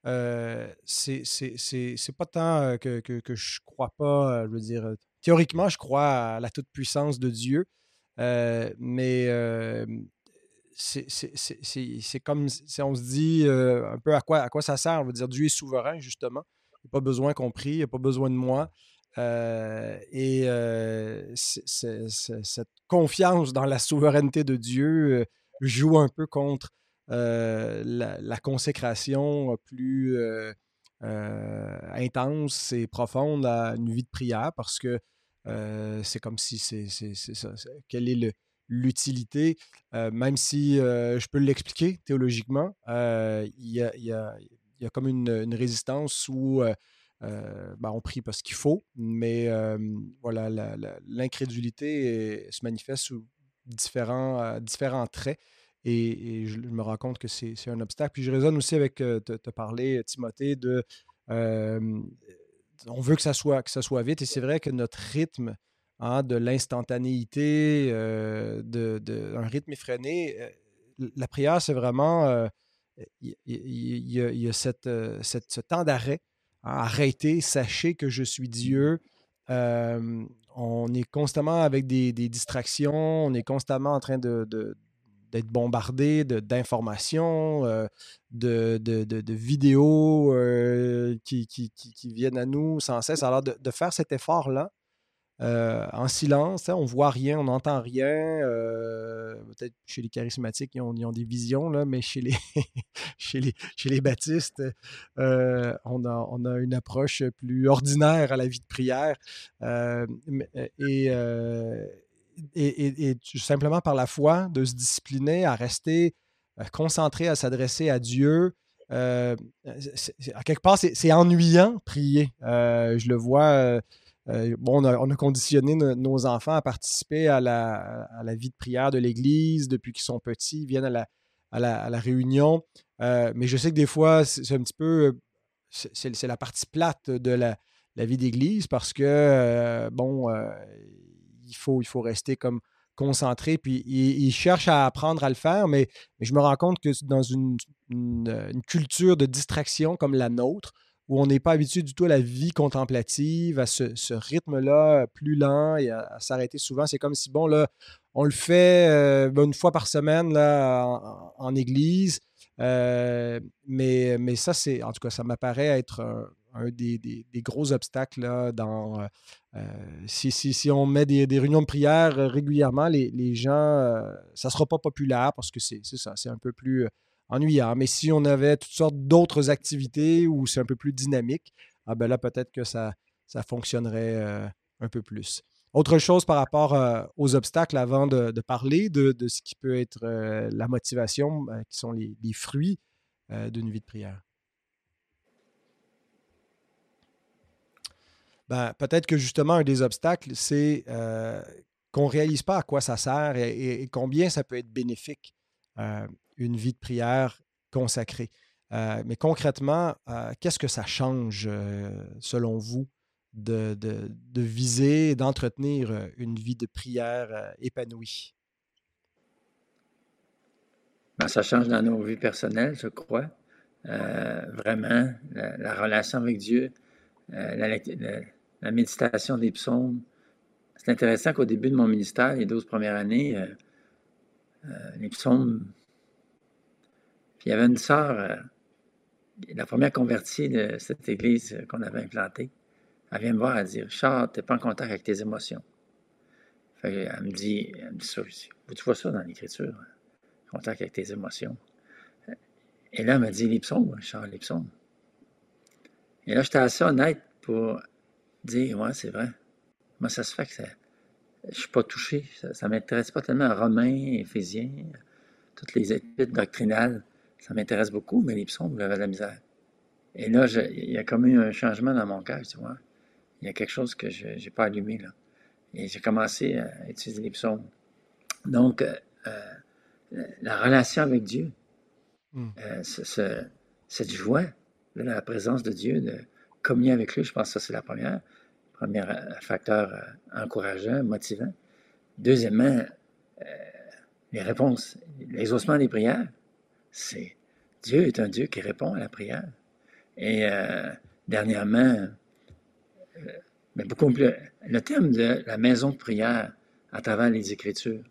euh, c'est pas tant euh, que, que, je crois pas, euh, je veux dire, théoriquement, je crois à la toute-puissance de Dieu, euh, mais c'est comme si on se dit euh, un peu à quoi, à quoi ça sert. On va dire Dieu est souverain, justement. Il n'y a pas besoin qu'on prie, il n'y a pas besoin de moi. Euh, et euh, cette confiance dans la souveraineté de Dieu joue un peu contre la, consécration plus intense et profonde à une vie de prière parce que c'est comme si c'est ça. Quel est l'utilité, même si je peux l'expliquer théologiquement, il y, a, comme une, résistance où ben, on prie parce qu'il faut, mais voilà, l'incrédulité se manifeste différents, différents traits. Et, je me rends compte que c'est un obstacle. Puis je raisonne aussi avec, te, parler, Timothée, de on veut que ça soit, que ça soit vite. Et c'est vrai que notre rythme Hein, de l'instantanéité, euh, de, un rythme effréné. Euh, la prière, c'est vraiment. Il y, a, cette, ce temps d'arrêt. Hein, arrêtez, sachez que je suis Dieu. On est constamment avec des, distractions, on est constamment en train de, d'être bombardé d'informations, euh, de, vidéos qui, qui, viennent à nous sans cesse. Alors, de, faire cet effort-là, euh, en silence, hein, on voit rien, on n'entend rien. Euh, peut-être chez les charismatiques, ils ont, des visions, là, mais chez les, chez les, chez les baptistes, euh, on, a, on, a, une approche plus ordinaire à la vie de prière. et, et, et, simplement par la foi, de se discipliner à rester concentré, à s'adresser à Dieu. à quelque part, c'est ennuyant prier. je le vois euh, on a, conditionné nos enfants à participer à la, vie de prière de l'Église depuis qu'ils sont petits, ils viennent à la, réunion. Euh, mais je sais que des fois, c'est un petit peu. C'est la partie plate de la, vie d'Église parce que, euh, bon, il, faut, il rester comme concentré, puis ils, cherchent à apprendre à le faire, mais, je me rends compte que dans une, culture de distraction comme la nôtre, où on n'est pas habitué du tout à la vie contemplative, à ce, rythme-là plus lent et à, s'arrêter souvent. C'est comme si, bon, là, on le fait euh, une fois par semaine là, en, église. Euh, mais, ça, c'est, en tout cas, ça m'apparaît être un, des, gros obstacles là, dans. Euh, si, si, on met des, réunions de prière régulièrement, les, les gens, ça ne sera pas populaire parce que c'est, ça, c'est un peu plus ennuyant. Mais si on avait toutes sortes d'autres activités où c'est un peu plus dynamique, ah ben là, peut-être que ça, ça fonctionnerait euh, un peu plus. Autre chose par rapport euh, aux obstacles, avant de, parler de, ce qui peut être euh, la motivation, qui sont les, fruits d'une vie de prière? Ben, peut-être que justement, un des obstacles, c'est qu'on ne réalise pas à quoi ça sert et combien ça peut être bénéfique une vie de prière consacrée. Euh, mais concrètement, euh, qu'est-ce que ça change, euh, selon vous, de, viser et d'entretenir une vie de prière épanouie? Ben, ça change dans nos vies personnelles, je crois. vraiment, la, relation avec Dieu, la, la, méditation des psaumes. C'est intéressant qu'au début de mon ministère, les 12 premières années, les psaumes il y avait une sœur, euh, la première convertie de cette église qu'on avait implantée. Elle vient me voir, elle dit Charles, tu n'es pas en contact avec tes émotions. elle me dit, elle me dit tu vois ça dans l'Écriture, contact avec tes émotions. Et là, elle m'a dit les psaumes, psaumes. Et là, j'étais assez honnête pour dire Ouais, c'est vrai. Moi, ça se fait que je ne suis pas touché. Ça ne m'intéresse pas tellement à Romains, Éphésiens, toutes les études doctrinales ça m'intéresse beaucoup, mais les psaumes, j'avais de la misère. Et là, il y a comme eu un changement dans mon cœur, tu vois. Il y a quelque chose que je n'ai pas allumé, là. Et j'ai commencé à utiliser les psaumes. Donc, euh, euh, la relation avec Dieu, hmm. euh, cette joie de la présence de Dieu, de communier avec lui, je pense que ça, c'est la première. Premier facteur encourageant, motivant. Deuxièmement, les réponses, l'exaucement des prières. C'est Dieu est un Dieu qui répond à la prière. Et euh, dernièrement, euh, mais beaucoup plus, le thème de la maison de prière à travers les Écritures.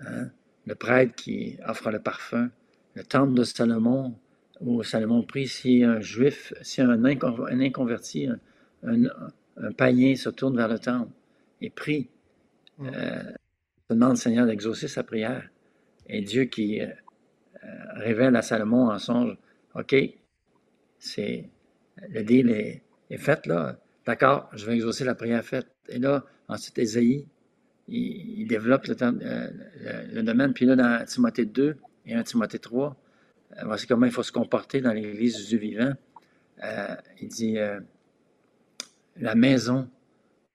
Hein, le prêtre qui offre le parfum, le temple de Salomon, où Salomon prie si un juif, si un, inconverti, un, païen se tourne vers le temple et prie, euh, demande Seigneur d'exaucer sa prière. Et Dieu qui révèle à Salomon en songe, OK, c'est le deal est, fait là, d'accord, je vais exaucer la prière faite. Et là, ensuite, Ésaïe, il, développe euh, le, domaine. Puis là, dans Timothée 2 et 1 Timothée 3, euh, voici comment il faut se comporter dans l'Église du Dieu vivant. Euh, il dit la maison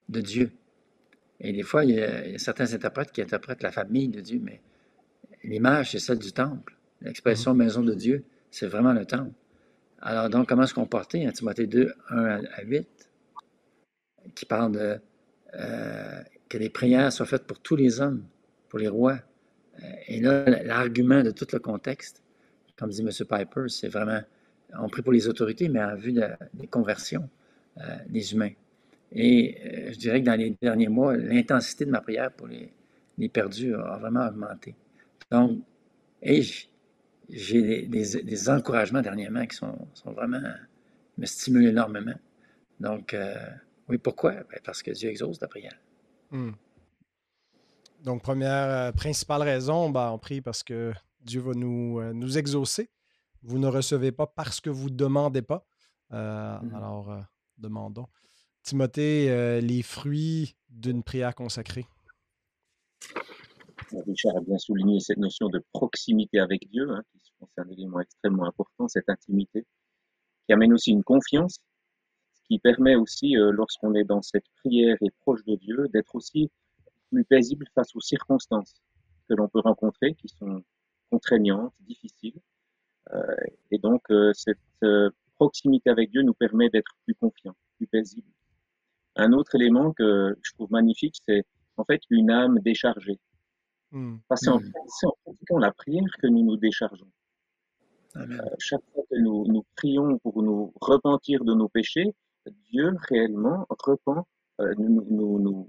de Dieu. Et des fois, il y, a, certains interprètes qui interprètent la famille de Dieu, mais l'image, c'est celle du temple. L'expression maison de Dieu, c'est vraiment le temple. Alors, donc, comment se comporter? En Timothée 2, 1 à 8, qui parle de que les prières soient faites pour tous les hommes, pour les rois. Euh, et là, l'argument de tout le contexte, comme dit M. Piper, c'est vraiment, on prie pour les autorités, mais en vue des conversions euh, des humains. Et euh, je dirais que dans les derniers mois, l'intensité de ma prière pour les, perdus a vraiment augmenté. Donc, et j'ai des, encouragements dernièrement qui sont, sont, vraiment, me stimulent énormément. Donc, oui, pourquoi? Ben, parce que Dieu exauce la prière. Hmm. Donc, première, euh, principale raison, ben, on prie parce que Dieu va nous, euh, nous exaucer. Vous ne recevez pas parce que vous ne demandez pas. Euh, hmm. Alors, demandons. Timothée, les fruits d'une prière consacrée. Richard a bien souligné cette notion de proximité avec Dieu, hein, qui est un élément extrêmement important, cette intimité, qui amène aussi une confiance qui permet aussi, euh, lorsqu'on est dans cette prière et proche de Dieu, d'être aussi plus paisible face aux circonstances que l'on peut rencontrer, qui sont contraignantes, difficiles. Euh, et donc, euh, cette proximité avec Dieu nous permet d'être plus confiants, plus paisibles. Un autre élément que je trouve magnifique, c'est en fait une âme déchargée. Hmm. Parce que c'est en pratiquant la prière que nous nous déchargeons. Chaque fois que nous, nous prions pour nous repentir de nos péchés, Dieu réellement repent, euh, nous, nous, nous,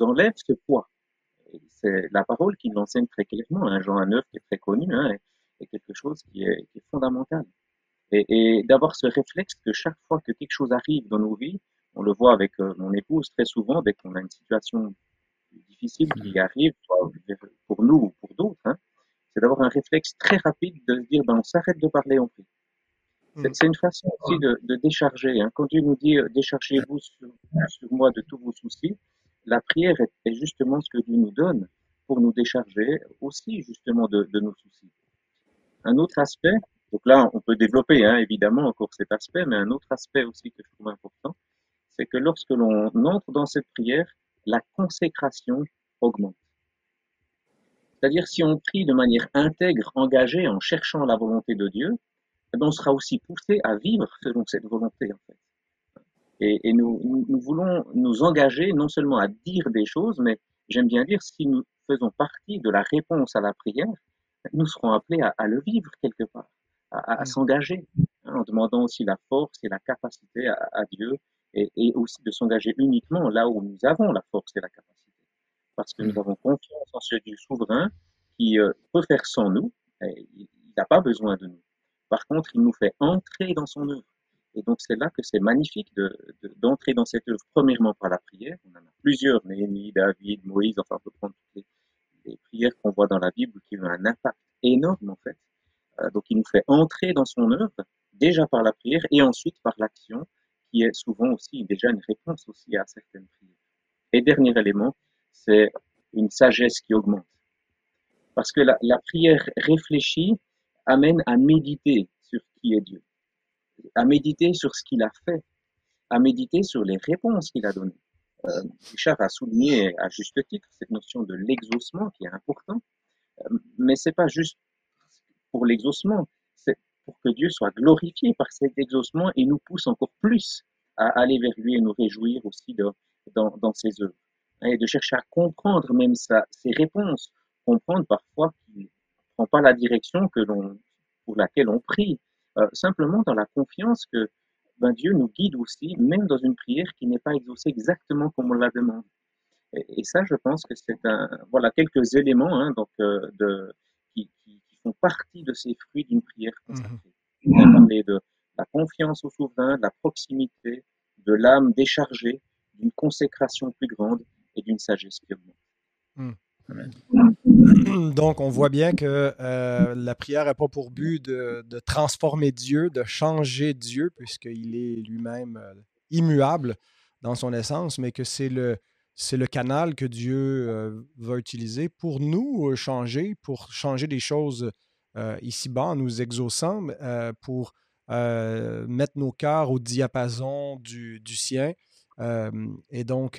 enlève ce poids. C'est la parole qui l'enseigne très clairement. Hein, Jean 9, qui est très connu, hein, est, quelque chose qui est, qui est fondamental. Et, et d'avoir ce réflexe que chaque fois que quelque chose arrive dans nos vies, on le voit avec euh, mon épouse très souvent, dès qu'on a une situation difficile qui mmh. arrive, soit pour nous ou pour d'autres, hein, c'est d'avoir un réflexe très rapide de se dire, ben, on s'arrête de parler, on prie. Mm. C'est une façon aussi de, décharger. Hein. Quand Dieu nous dit euh, déchargez-vous sur, moi de tous vos soucis, la prière est, justement ce que Dieu nous donne pour nous décharger aussi justement de, nos soucis. Un autre aspect, donc là on peut développer hein, évidemment encore cet aspect, mais un autre aspect aussi que je trouve important, c'est que lorsque l'on entre dans cette prière, la consécration augmente. C'est-à-dire si on prie de manière intègre, engagée, en cherchant la volonté de Dieu, eh ben, on sera aussi poussé à vivre selon cette volonté. En fait. Et, nous, nous, voulons nous engager non seulement à dire des choses, mais j'aime bien dire, si nous faisons partie de la réponse à la prière, nous serons appelés à, le vivre quelque part, à, s'engager, hein, en demandant aussi la force et la capacité à, Dieu, et, et, aussi de s'engager uniquement là où nous avons la force et la capacité, parce que nous mm. avons confiance en ce Dieu souverain qui euh, peut faire sans nous, et il n'a pas besoin de nous. Par contre, il nous fait entrer dans son œuvre. Et donc, c'est là que c'est magnifique d'entrer de, dans cette œuvre, premièrement par la prière. On en a plusieurs, Néhémie, David, Moïse, enfin, on peut prendre toutes les, prières qu'on voit dans la Bible qui ont un impact énorme, en fait. Euh, donc, il nous fait entrer dans son œuvre, déjà par la prière, et ensuite par l'action, qui est souvent aussi déjà une réponse aussi à certaines prières. Et dernier élément, c'est une sagesse qui augmente. Parce que la, prière réfléchie amène à méditer sur qui est Dieu, à méditer sur ce qu'il a fait, à méditer sur les réponses qu'il a données. Euh, Richard a souligné à juste titre cette notion de l'exaucement qui est important, euh, mais c'est pas juste pour l'exaucement, c'est pour que Dieu soit glorifié par cet exaucement et nous pousse encore plus à aller vers lui et nous réjouir aussi dans ses œuvres. Et de chercher à comprendre même sa, ses réponses, comprendre parfois qu'il prend pas la direction que l'on, pour laquelle on prie, euh, simplement dans la confiance que ben, Dieu nous guide aussi, même dans une prière qui n'est pas exaucée exactement comme on la demande. Et, ça, je pense que c'est un, voilà, quelques éléments hein, donc, euh, de, qui, qui, font partie de ces fruits d'une prière consacrée. On a parlé de la confiance au souverain, de la proximité, de l'âme déchargée, d'une consécration plus grande et d'une sagesse grande. Hmm. Donc, on voit bien que euh, la prière n'a pas pour but de, de, transformer Dieu, de changer Dieu, puisqu'il est lui-même euh, immuable dans son essence, mais que c'est le, canal que Dieu euh, va utiliser pour nous changer, pour changer des choses ici-bas en nous exaucant, pour mettre nos cœurs au diapason du, du sien et donc,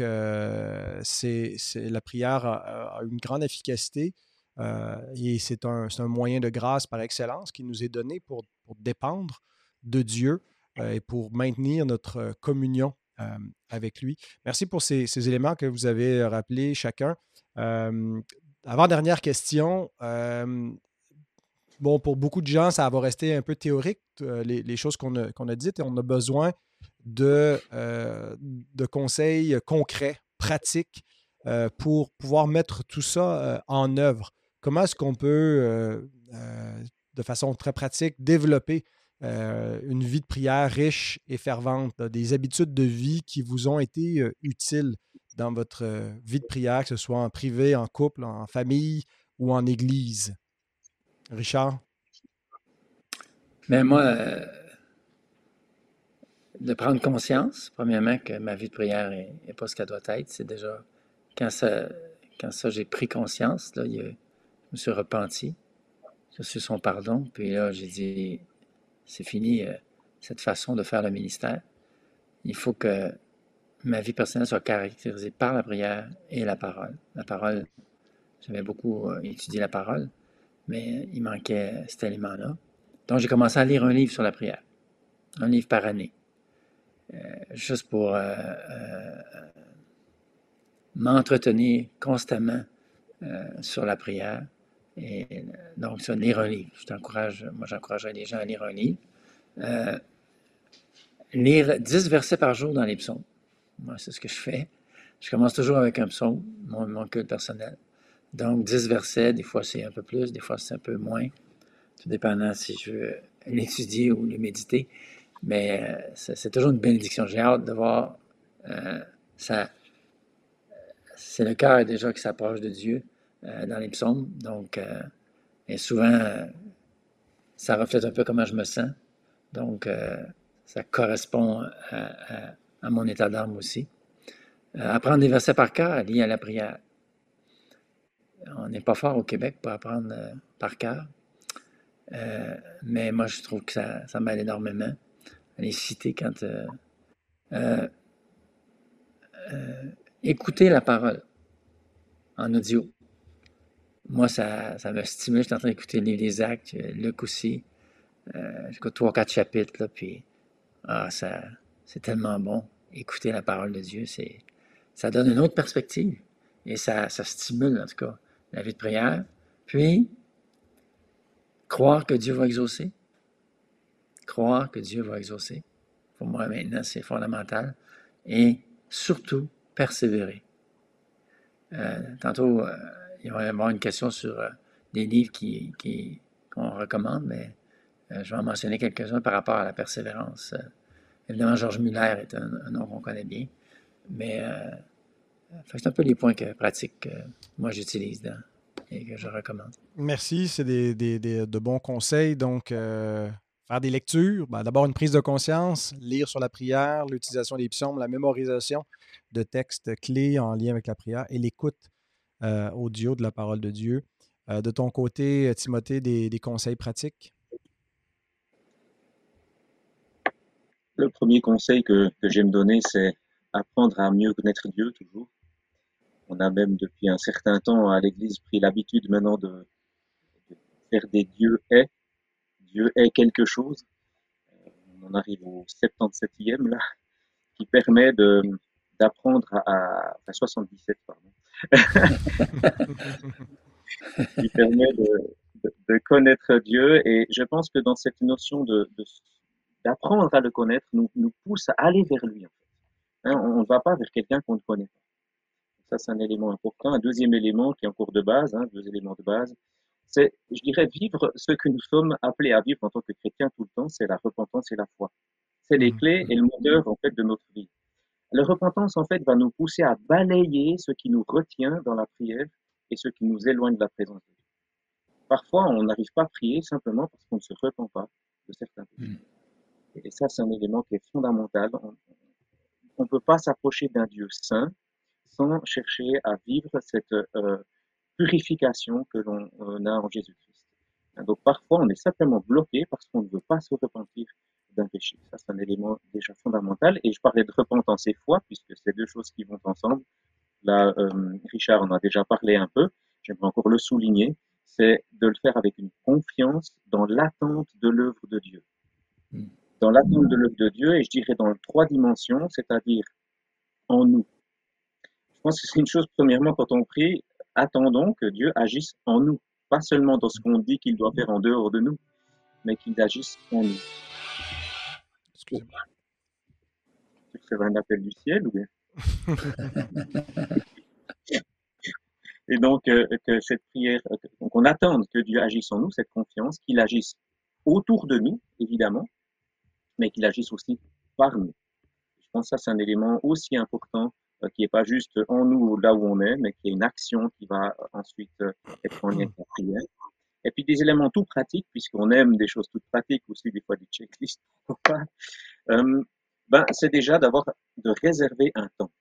c'est, la prière a, une grande efficacité et c'est un, moyen de grâce par excellence qui nous est donné pour, dépendre de Dieu et pour maintenir notre communion avec lui. Merci pour ces, éléments que vous avez rappelés chacun. avant-dernière question. bon, pour beaucoup de gens, ça va rester un peu théorique, les, choses qu'on a, qu'on a dites, et on a besoin de, euh, de conseils concrets, pratiques, euh, pour pouvoir mettre tout ça euh, en œuvre. Comment est-ce qu'on peut, de façon très pratique, développer une vie de prière riche et fervente, des habitudes de vie qui vous ont été utiles dans votre vie de prière, que ce soit en privé, en couple, en famille ou en église? Richard? Mais ben, moi, de prendre conscience, premièrement, que ma vie de prière n'est pas ce qu'elle doit être. C'est déjà, quand ça, quand ça j'ai pris conscience, là, je me suis repenti, je suis son pardon, puis là, j'ai dit, c'est fini, euh, cette façon de faire le ministère. Il faut que ma vie personnelle soit caractérisée par la prière et la parole. La parole, j'avais beaucoup euh, étudié la parole, mais il manquait cet élément-là. Donc, j'ai commencé à lire un livre sur la prière, un livre par année. Euh, juste pour euh, euh, m'entretenir constamment sur la prière. Et donc, ça, lire un livre. Je moi, j'encouragerais les gens à lire un livre. lire 10 versets par jour dans les psaumes. Moi, c'est ce que je fais. Je commence toujours avec un psaume, mon, mon culte personnel. Donc, 10 versets, des fois c'est un peu plus, des fois c'est un peu moins, tout dépendant si je veux l'étudier ou le méditer. Mais euh, c'est toujours une bénédiction. J'ai hâte de voir euh, ça. C'est le cœur déjà qui s'approche de Dieu euh, dans les psaumes. Donc, et souvent, ça reflète un peu comment je me sens. Donc, ça correspond à, mon état d'âme aussi. apprendre des versets par cœur liés à la prière. On n'est pas fort au Québec pour apprendre par cœur. mais moi, je trouve que ça, ça m'aide énormément les citer quand. Euh, euh, euh, écouter la parole en audio. Moi, ça, ça me stimule. Je suis en train d'écouter le livre des actes, Luc aussi. J'écoute trois, quatre chapitres, là, puis ah, c'est tellement bon. Écouter la parole de Dieu, c'est, ça donne une autre perspective. Et ça, ça stimule, en tout cas, la vie de prière. Puis, croire que Dieu va exaucer croire que Dieu va exaucer. Pour moi, maintenant, c'est fondamental. Et surtout, persévérer. Euh, tantôt, euh, il va y avoir une question sur euh, des livres qu'on qui, recommande, mais je vais en mentionner quelques-uns par rapport à la persévérance. évidemment, Georges Muller est un, nom qu'on connaît bien, mais c'est un peu les points que, pratiques que moi j'utilise et que je recommande. Merci, c'est des, de bons conseils. Donc, faire des lectures, ben, d'abord une prise de conscience, lire sur la prière, l'utilisation des psaumes, la mémorisation de textes clés en lien avec la prière et l'écoute euh, audio de la parole de Dieu. Euh, de ton côté, Timothée, des, conseils pratiques? Le premier conseil que, j'aime donner, c'est apprendre à mieux connaître Dieu toujours. On a même depuis un certain temps à l'Église pris l'habitude maintenant de, de faire des dieux et Dieu est quelque chose. Euh, on en arrive au 77e là, qui permet de d'apprendre à, à 77 pardon, qui permet de, de, connaître Dieu et je pense que dans cette notion d'apprendre à le connaître nous, nous pousse à aller vers lui en fait. Hein, on ne va pas vers quelqu'un qu'on ne connaît pas. Ça, c'est un élément important. Un deuxième élément qui est en cours de base, hein, deux éléments de base, c'est, je dirais, vivre ce que nous sommes appelés à vivre en tant que chrétiens tout le temps, c'est la repentance et la foi. C'est les mmh. clés et le moteur, en fait, de notre vie. La repentance, en fait, va nous pousser à balayer ce qui nous retient dans la prière et ce qui nous éloigne de la présence de Dieu. Parfois, on n'arrive pas à prier simplement parce qu'on ne se repent pas de certains péchés. Mmh. Et ça, c'est un élément qui est fondamental. On ne peut pas s'approcher d'un Dieu saint sans chercher à vivre cette euh, purification que l'on euh, a en Jésus-Christ. Donc parfois, on est simplement bloqué parce qu'on ne veut pas se repentir d'un péché. Ça, c'est un élément déjà fondamental. Et je parlais de repentance et foi, puisque c'est deux choses qui vont ensemble. Là, euh, Richard en a déjà parlé un peu. J'aimerais encore le souligner. C'est de le faire avec une confiance dans l'attente de l'œuvre de Dieu. Dans l'attente de l'œuvre de Dieu, et je dirais dans trois dimensions, c'est-à-dire en nous. Je pense que c'est une chose, premièrement, quand on prie, attendons que Dieu agisse en nous. Pas seulement dans ce qu'on dit qu'il doit faire en dehors de nous, mais qu'il agisse en nous. Excusez-moi. C'est un appel du ciel ou bien? Et donc, euh, que cette prière, euh, qu'on attende que Dieu agisse en nous, cette confiance, qu'il agisse autour de nous, évidemment, mais qu'il agisse aussi par nous. Je pense que ça, c'est un élément aussi important qui n'est pas juste en nous là où on est, mais qui est une action qui va ensuite être en lien avec la prière. Et puis des éléments tout pratiques, puisqu'on aime des choses toutes pratiques, aussi des fois des checklists, euh, ben, c'est déjà d'avoir, de réserver un temps.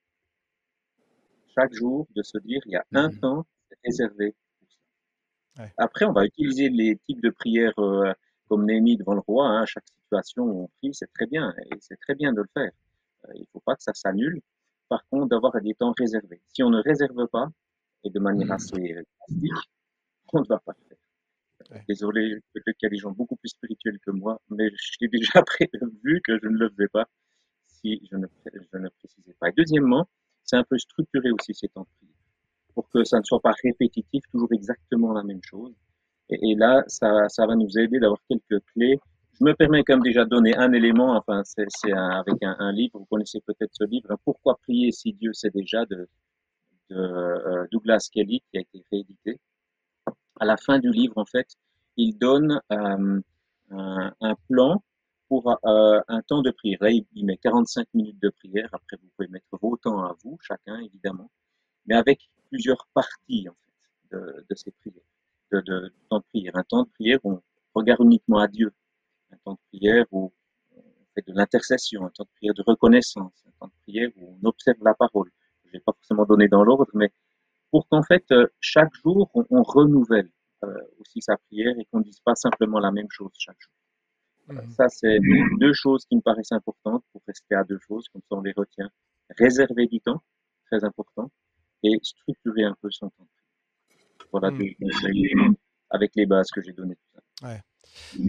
Chaque jour, de se dire, il y a un mmh temps réservé pour ça. Après, on va utiliser les types de prières euh, comme Néhémie devant le roi, hein, chaque situation où on prie, c'est très bien, et c'est très bien de le faire. Euh, il ne faut pas que ça s'annule. Par contre, d'avoir des temps réservés. Si on ne réserve pas, et de manière mmh. assez drastique, on ne va pas le faire. Désolé, peut-être qu'il y a des gens beaucoup plus spirituels que moi, mais j'ai déjà prévu que je ne le faisais pas si je ne, je ne précisais pas. Et deuxièmement, c'est un peu structuré aussi ces temps de prière pour que ça ne soit pas répétitif, toujours exactement la même chose. Et, là, ça, ça, va nous aider d'avoir quelques clés. Je me permets quand même déjà de donner un élément, enfin, c'est avec un, livre, vous connaissez peut-être ce livre, Pourquoi prier si Dieu sait déjà de, euh, Douglas Kelly, qui a été réédité à la fin du livre, en fait, il donne euh, un, plan pour euh, un temps de prière. Là, il, met 45 minutes de prière. Après, vous pouvez mettre vos temps à vous, chacun, évidemment, mais avec plusieurs parties, en fait, de, ces prières, de, temps de prière. Un temps de prière où on regarde uniquement à Dieu. Un temps de prière où on fait de l'intercession, un temps de prière de reconnaissance, un temps de prière où on observe la parole. Je vais pas forcément donner dans l'ordre, mais pour qu'en fait, euh, chaque jour, on, renouvelle euh, aussi sa prière et qu'on ne dise pas simplement la même chose chaque jour. Mmh. Ça, c'est deux choses qui me paraissent importantes pour rester à deux choses, comme ça on les retient. Réserver du temps, très important, et structurer un peu son temps. Voilà mmh. avec les bases que j'ai données. Ouais.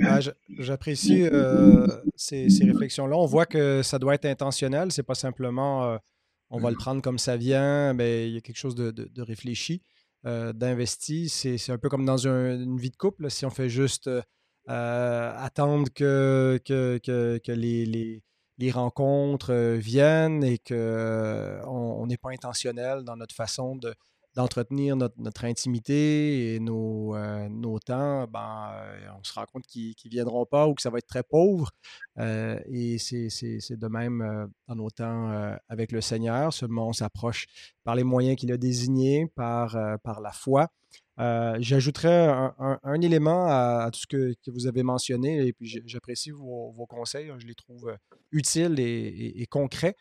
Ah, j'apprécie euh, ces, réflexions-là. On voit que ça doit être intentionnel. C'est pas simplement on va le prendre comme ça vient, mais il y a quelque chose de, réfléchi, euh, d'investi. C'est un peu comme dans une vie de couple. si on fait juste euh, attendre que, que, les, rencontres euh, viennent et qu'on n'est pas intentionnel dans notre façon de, d'entretenir notre, intimité et nos, euh, nos temps, ben, euh, on se rend compte qu'ils ne viendront pas ou que ça va être très pauvre. Euh, et c'est de même dans nos temps avec le Seigneur. Seulement, on s'approche par les moyens qu'il a désignés, par, par la foi. J'ajouterais un, élément à, tout ce que, vous avez mentionné, et puis j'apprécie vos, conseils, je les trouve utiles et, concrets.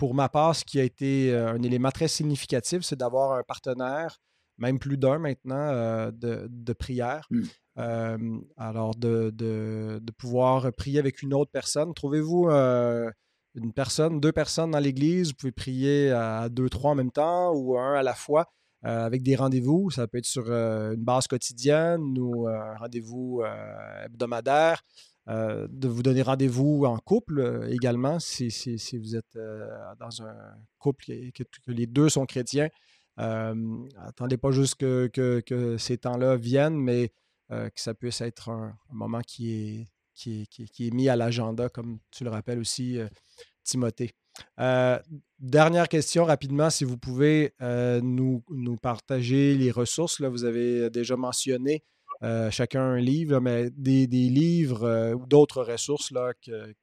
Pour ma part, ce qui a été un élément très significatif, c'est d'avoir un partenaire, même plus d'un maintenant, de, prière. Mmh. alors, de, de, pouvoir prier avec une autre personne. Trouvez-vous une personne, deux personnes dans l'Église, vous pouvez prier à deux, trois en même temps ou un à la fois. Euh, avec des rendez-vous. Ça peut être sur euh, une base quotidienne ou euh, un rendez-vous hebdomadaire. De vous donner rendez-vous en couple également, si, si, vous êtes dans un couple et que, les deux sont chrétiens. attendez pas juste que, que, ces temps-là viennent, mais que ça puisse être un, moment qui est, qui est, qui, est, mis à l'agenda, comme tu le rappelles aussi, Timothée. dernière question rapidement, si vous pouvez nous, nous, partager les ressources. Là, vous avez déjà mentionné chacun un livre, mais des, livres ou d'autres ressources là, que,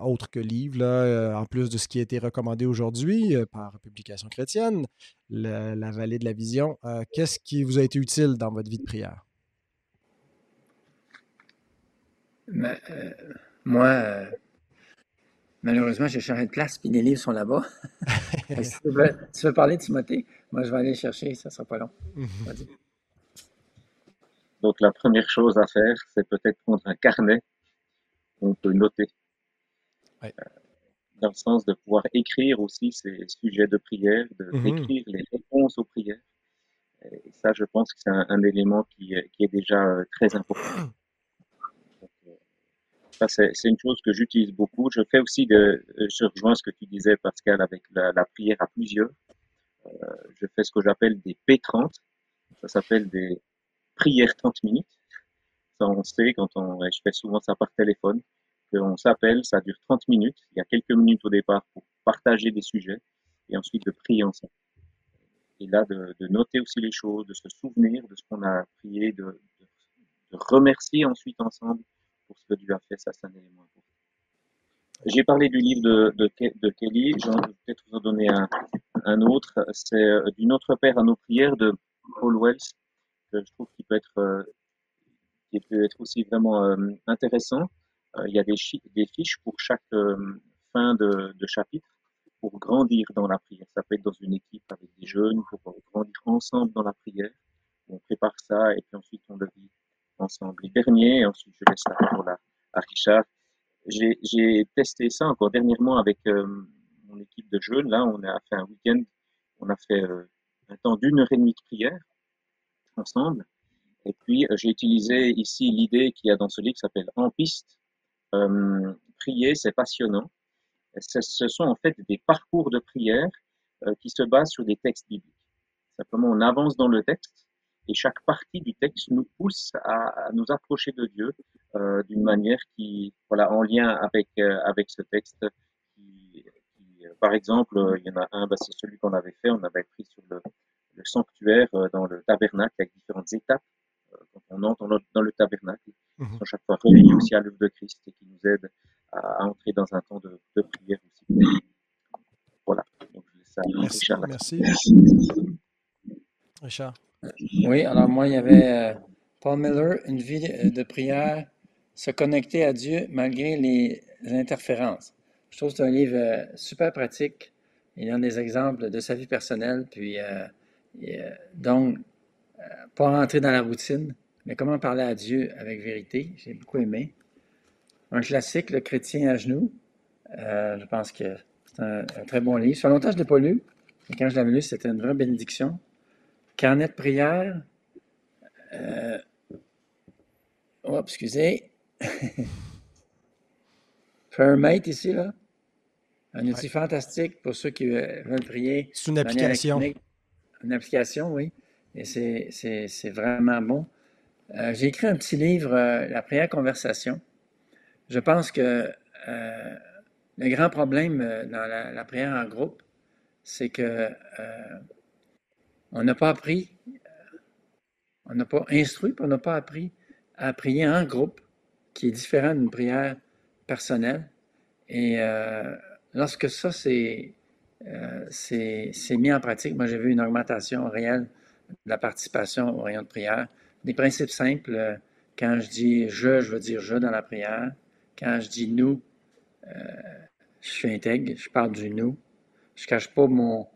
autres que livres, là, en plus de ce qui a été recommandé aujourd'hui par Publication chrétienne, la, vallée de la vision. Qu'est-ce qui vous a été utile dans votre vie de prière? moi, Malheureusement, j'ai changé de place, puis les livres sont là-bas. si tu veux, parler de Timothée, moi, je vais aller chercher, ça ne sera pas long. Donc, la première chose à faire, c'est peut-être prendre un carnet on peut noter. Euh, dans le sens de pouvoir écrire aussi ces sujets de prière, de mhm. les réponses aux prières. Et ça, je pense que c'est un, élément qui, qui, est déjà euh, très important. c'est une chose que j'utilise beaucoup. Je fais aussi de, euh, je rejoins ce que tu disais, Pascal, avec la, la prière à plusieurs. Euh, je fais ce que j'appelle des P30. Ça s'appelle des prières 30 minutes. Ça, on sait quand on, je fais souvent ça par téléphone, qu'on s'appelle, ça dure 30 minutes. Il y a quelques minutes au départ pour partager des sujets et ensuite de prier ensemble. Et là, de, noter aussi les choses, de se souvenir de ce qu'on a prié, de, remercier ensuite ensemble pour ce que Dieu a fait, ça c'est un élément important. J'ai parlé du livre de, Kelly, je vais peut-être vous en donner un, autre, c'est euh, Du Notre Père à nos prières de Paul Wells, je trouve qu'il peut être, euh, qui peut être aussi vraiment euh, intéressant. il y a des, fiches pour chaque fin de, chapitre pour grandir dans la prière. Ça peut être dans une équipe avec des jeunes, pour grandir ensemble dans la prière. On prépare ça et puis ensuite on le vit ensemble. Les derniers, ensuite je laisse la parole à, Richard. J'ai testé ça encore dernièrement avec euh, mon équipe de jeunes. Là, on a fait un week-end, on a fait euh, un temps d'une heure et demie de prière ensemble. Et puis, euh, j'ai utilisé ici l'idée qu'il y a dans ce livre qui s'appelle En piste. prier, c'est passionnant. Ce sont en fait des parcours de prière qui se basent sur des textes bibliques. Simplement, on avance dans le texte et chaque partie du texte nous pousse à, nous approcher de Dieu euh, d'une manière qui, voilà, en lien avec euh, avec ce texte. Qui, euh, par exemple, il y en a un, bah, c'est celui qu'on avait fait. On avait pris sur le, le sanctuaire dans le tabernacle avec différentes étapes. quand on entre dans le, tabernacle, mmh. sont chaque fois reliés aussi à l'œuvre de Christ et qui nous aide à, entrer dans un temps de, de prière aussi. Voilà. Donc, ça, merci. Richard. Merci. Richard. Oui, alors moi, il y avait euh, Paul Miller, Une vie de prière, se connecter à Dieu malgré les interférences. Je trouve que c'est un livre euh, super pratique. Il y a des exemples de sa vie personnelle, puis euh, donc, pas rentrer dans la routine, mais comment parler à Dieu avec vérité? J'ai beaucoup aimé. Un classique, Le chrétien à genoux. je pense que c'est un, très bon livre. Sur longtemps, je ne l'ai pas lu. Mais quand je l'avais lu, c'était une vraie bénédiction. Carnet de prière. Euh, oh, excusez. Fairmate ici, là. Un outil fantastique pour ceux qui veulent prier. C'est une application. Une application, oui. Et c'est vraiment bon. Euh, j'ai écrit un petit livre, euh, La prière conversation. Je pense que le grand problème dans la, prière en groupe, c'est que on n'a pas appris, on n'a pas instruit, on n'a pas appris à prier en groupe, qui est différent d'une prière personnelle. Et euh, lorsque ça euh, c'est mis en pratique, moi j'ai vu une augmentation réelle de la participation aux réunions de prière. Des principes simples, euh, quand je dis je, je veux dire je dans la prière. Quand je dis nous, je suis intègre, je parle du nous. Je cache pas mon,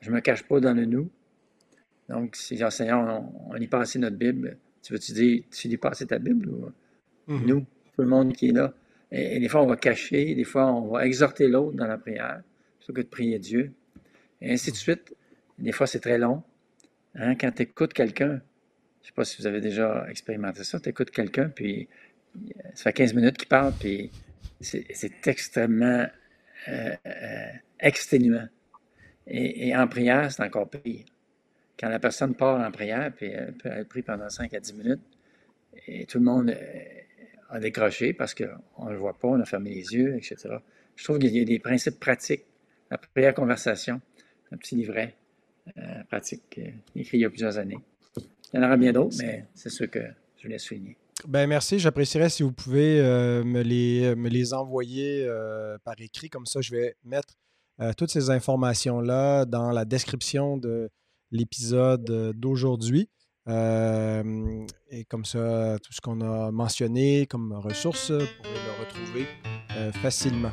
je me cache pas dans le nous. Donc, si enseignants, on, on lit passer notre Bible, tu veux-tu dire, tu lis passer ta Bible ou mhm. nous, tout le monde qui est là? Et, des fois, on va cacher, des fois, on va exhorter l'autre dans la prière, plutôt que de prier Dieu. Et ainsi de suite. Des fois, c'est très long. Hein? Quand tu écoutes quelqu'un, je ne sais pas si vous avez déjà expérimenté ça, tu écoutes quelqu'un, puis ça fait 15 minutes qu'il parle, puis c'est extrêmement euh, euh, exténuant. et en prière, c'est encore pire quand la personne part en prière, puis elle peut être prise pendant 5 à 10 minutes, et tout le monde a décroché parce qu'on ne le voit pas, on a fermé les yeux, etc. je trouve qu'il y a des principes pratiques. La prière conversation, un petit livret pratique écrit il y a plusieurs années. Il y en aura bien d'autres, mais c'est ce que je voulais souligner. Ben merci, j'apprécierais si vous pouvez me, les, me les envoyer par écrit. Comme ça, je vais mettre toutes ces informations-là dans la description de l'épisode d'aujourd'hui. et comme ça, tout ce qu'on a mentionné comme ressources, vous pourrez le retrouver facilement.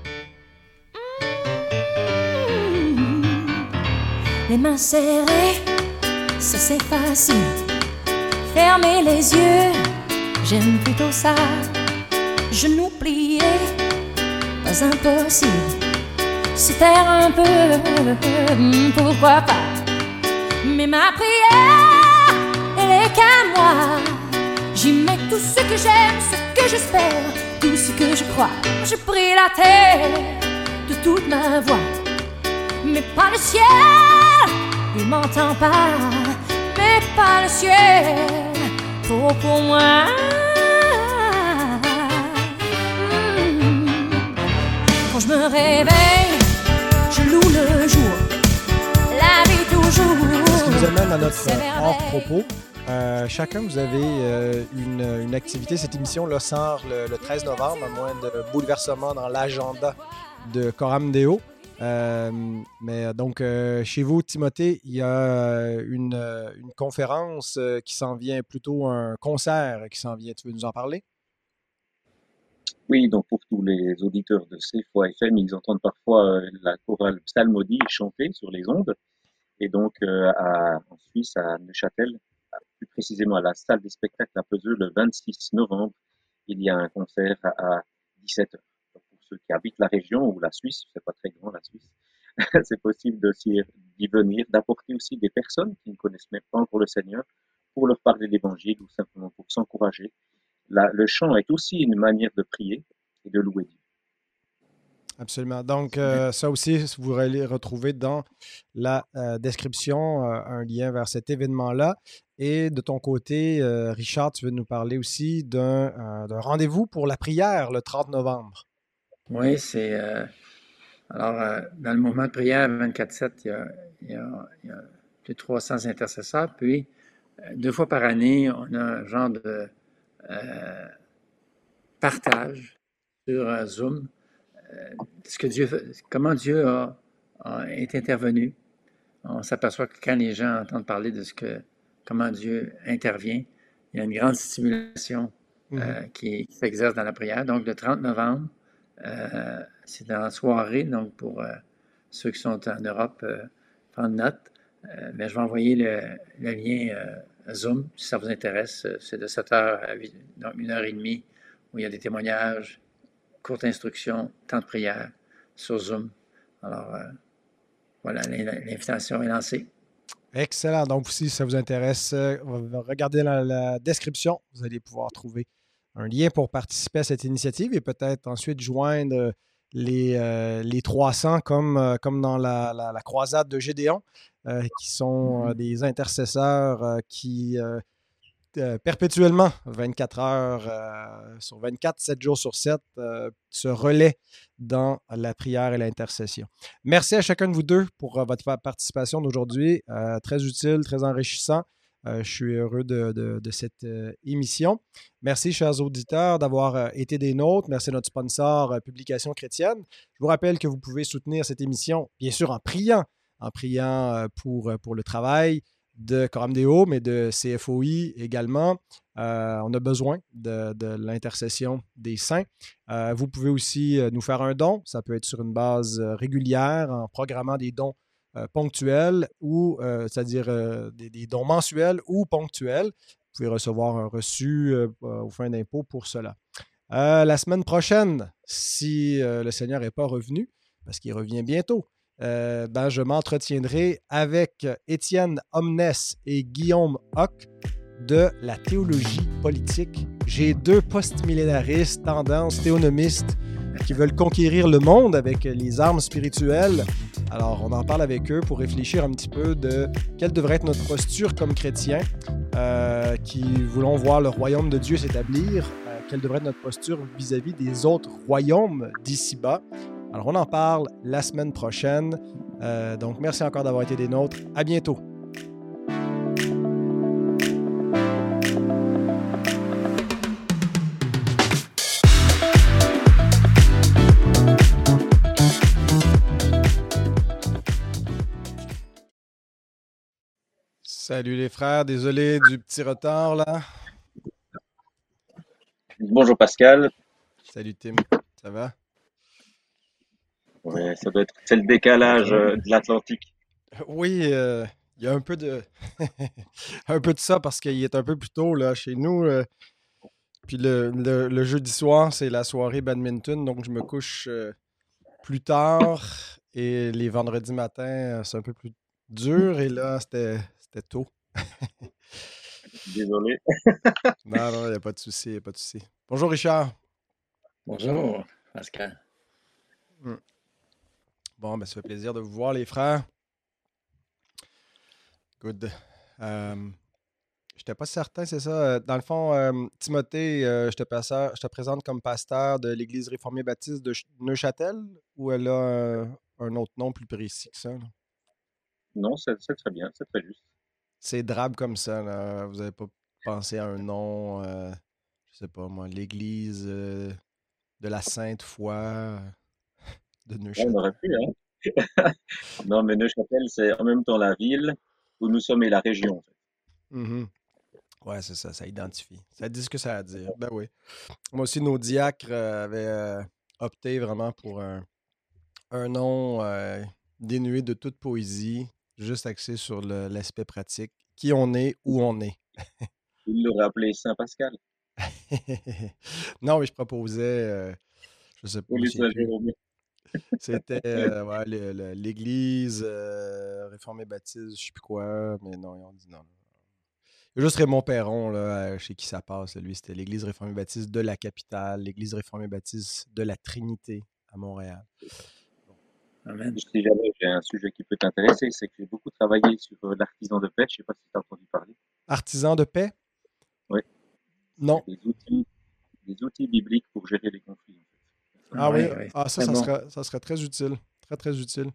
Les mains serrées, ça c'est facile. Fermer les yeux, j'aime plutôt ça. Genoux pliés, pas impossible. Se taire un peu, pourquoi pas. Mais ma prière, elle est qu'à moi. J'y mets tout ce que j'aime, ce que j'espère, tout ce que je crois. Je prie la terre de toute ma voix, mais pas le ciel. Il m'entend pas, mais pas le ciel. Pour pour moi. Hmm. Quand je me réveille, je loue le jour. La vie toujours. Ce qui nous amène à notre hors-propos. Euh, chacun, vous avez euh, une, une, activité. Cette émission-là sort le, le, 13 novembre, à moins de bouleversement dans l'agenda de Coram Deo. Euh, mais donc, euh, chez vous, Timothée, il y a euh, une, une conférence qui s'en vient, plutôt un concert qui s'en vient. Tu veux nous en parler? Oui, donc pour tous les auditeurs de CFOA FM, ils entendent parfois la chorale psalmodie chanter sur les ondes. Et donc, à, en Suisse, à Neuchâtel, plus précisément à la salle des spectacles à Peseux, le 26 novembre, il y a un concert à 17h ceux qui habitent la région ou la Suisse, c'est pas très grand la Suisse, c'est possible d'y venir, d'apporter aussi des personnes qui ne connaissent même pas encore le Seigneur pour leur parler d'évangile ou simplement pour s'encourager. Le chant est aussi une manière de prier et de louer Dieu. Absolument. Donc, euh, ça aussi, vous allez retrouver dans la euh, description euh, un lien vers cet événement-là. Et de ton côté, Richard, tu veux nous parler aussi d'un rendez-vous pour la prière le 30 novembre. Oui, c'est. Euh, alors, euh, dans le mouvement de prière 24-7, il, y a, plus de 300 intercesseurs. Puis, euh, deux fois par année, on a un genre de partage sur Zoom. ce que Dieu, comment Dieu a, est intervenu. On s'aperçoit que quand les gens entendent parler de ce que, comment Dieu intervient, il y a une grande stimulation mm-hmm. qui s'exerce dans la prière. Donc, le 30 novembre, euh, c'est dans la soirée, donc pour euh, ceux qui sont en Europe, euh, prendre note. mais je vais envoyer le, lien Zoom si ça vous intéresse. C'est de 7h à 8, donc une heure et demie où il y a des témoignages, courte instruction, temps de prière sur Zoom. Alors, voilà, l'invitation est lancée. Excellent. Donc, si ça vous intéresse, regardez la description. Vous allez pouvoir trouver un lien pour participer à cette initiative et peut-être ensuite joindre les, euh, les 300 comme, euh, comme dans la, la, croisade de Gédéon, euh, qui sont mm-hmm. des intercesseurs qui perpétuellement, 24 heures sur 24, 7 jours sur 7, se relaient dans la prière et l'intercession. Merci à chacun de vous deux pour votre participation d'aujourd'hui. très utile, très enrichissant. Euh, je suis heureux de, cette euh, émission. Merci, chers auditeurs, d'avoir euh, été des nôtres. Merci à notre sponsor Publication Chrétienne. Je vous rappelle que vous pouvez soutenir cette émission, bien sûr, en priant, en priant pour, pour le travail de Coram Deo, mais de CFOI également. on a besoin de, de l'intercession des saints. vous pouvez aussi nous faire un don. Ça peut être sur une base régulière en programmant des dons ponctuels ou, euh, c'est-à-dire euh, des, dons mensuels ou ponctuels. Vous pouvez recevoir un reçu au fin d'impôt pour cela. la semaine prochaine, si le Seigneur n'est pas revenu, parce qu'il revient bientôt, ben, je m'entretiendrai avec Étienne Omnes et Guillaume Hoc de la théologie politique. J'ai deux post-millénaristes, tendances théonomistes qui veulent conquérir le monde avec les armes spirituelles. Alors, on en parle avec eux pour réfléchir un petit peu de quelle devrait être notre posture comme chrétiens euh, qui voulons voir le royaume de Dieu s'établir, euh, quelle devrait être notre posture vis-à-vis des autres royaumes d'ici-bas. Alors, on en parle la semaine prochaine. Euh, donc, merci encore d'avoir été des nôtres. À bientôt. Salut les frères, désolé du petit retard là. Bonjour Pascal. Salut Tim, ça va? Oui, ça doit être c'est le décalage euh, de l'Atlantique. Oui, euh, il y a un peu de un peu de ça parce qu'il est un peu plus tôt là chez nous. Euh. puis le, le, jeudi soir, c'est la soirée badminton, donc je me couche plus tard et les vendredis matins, c'est un peu plus dur et là, c'était c'était tôt. Désolé. non, non, il n'y a pas de souci, pas de souci. Bonjour Richard. Bonjour Pascal. Hmm. Bon, ben, ça fait plaisir de vous voir, les frères. Good. Euh, je n'étais pas certain, c'est ça. Dans le fond, euh, Timothée, euh, je, te je, te présente comme pasteur de l'Église réformée baptiste de Neuchâtel ou elle a un autre nom plus précis que ça? Non, c'est très bien, c'est très juste. C'est drabe comme ça. Vous n'avez pas pensé à un nom, euh, je sais pas moi, l'Église euh, de la Sainte Foi euh, de Neuchâtel? on aurait pu, hein? non, mais Neuchâtel, c'est en même temps la ville où nous sommes et la région. En fait. Mmh ouais, c'est ça, ça identifie. Ça dit ce que ça a à dire. Ben oui. Moi aussi, nos diacres avaient opté vraiment pour un, un nom dénué de toute poésie, juste axé sur l'aspect pratique. Qui on est, où on est. Il l'aurait appelé Saint-Pascal. non, mais je proposais, euh, je sais pas. C'était euh, l'Église euh, réformée baptiste, je sais plus quoi, mais non, ils ont dit non. Il y a juste Raymond Perron, là, chez qui ça passe. Lui, c'était l'Église réformée baptiste de la capitale, l'Église réformée baptiste de la Trinité à Montréal. Si jamais j'ai un sujet qui peut t'intéresser, c'est que j'ai beaucoup travaillé sur euh, l'artisan de paix. Je ne sais pas si tu as entendu parler. Artisan de paix? Oui. Non. Des outils, des outils bibliques pour gérer les conflits. Ah oui, Ah, ça, ça, serait, ça serait très utile. Très, très utile.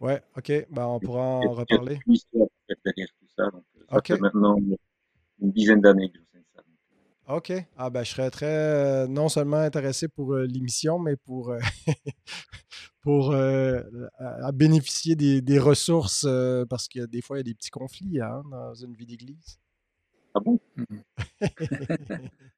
Ouais, ok. Ben, on pourra en reparler. Il y a une derrière tout ça. Donc, euh, ça fait maintenant une dizaine d'années que je. OK. Ah ben, je serais très euh, non seulement intéressé pour l'émission, mais pour, pour euh, à, bénéficier des, ressources euh, parce que des fois, il y a des petits conflits hein, dans une vie d'église. Ah bon?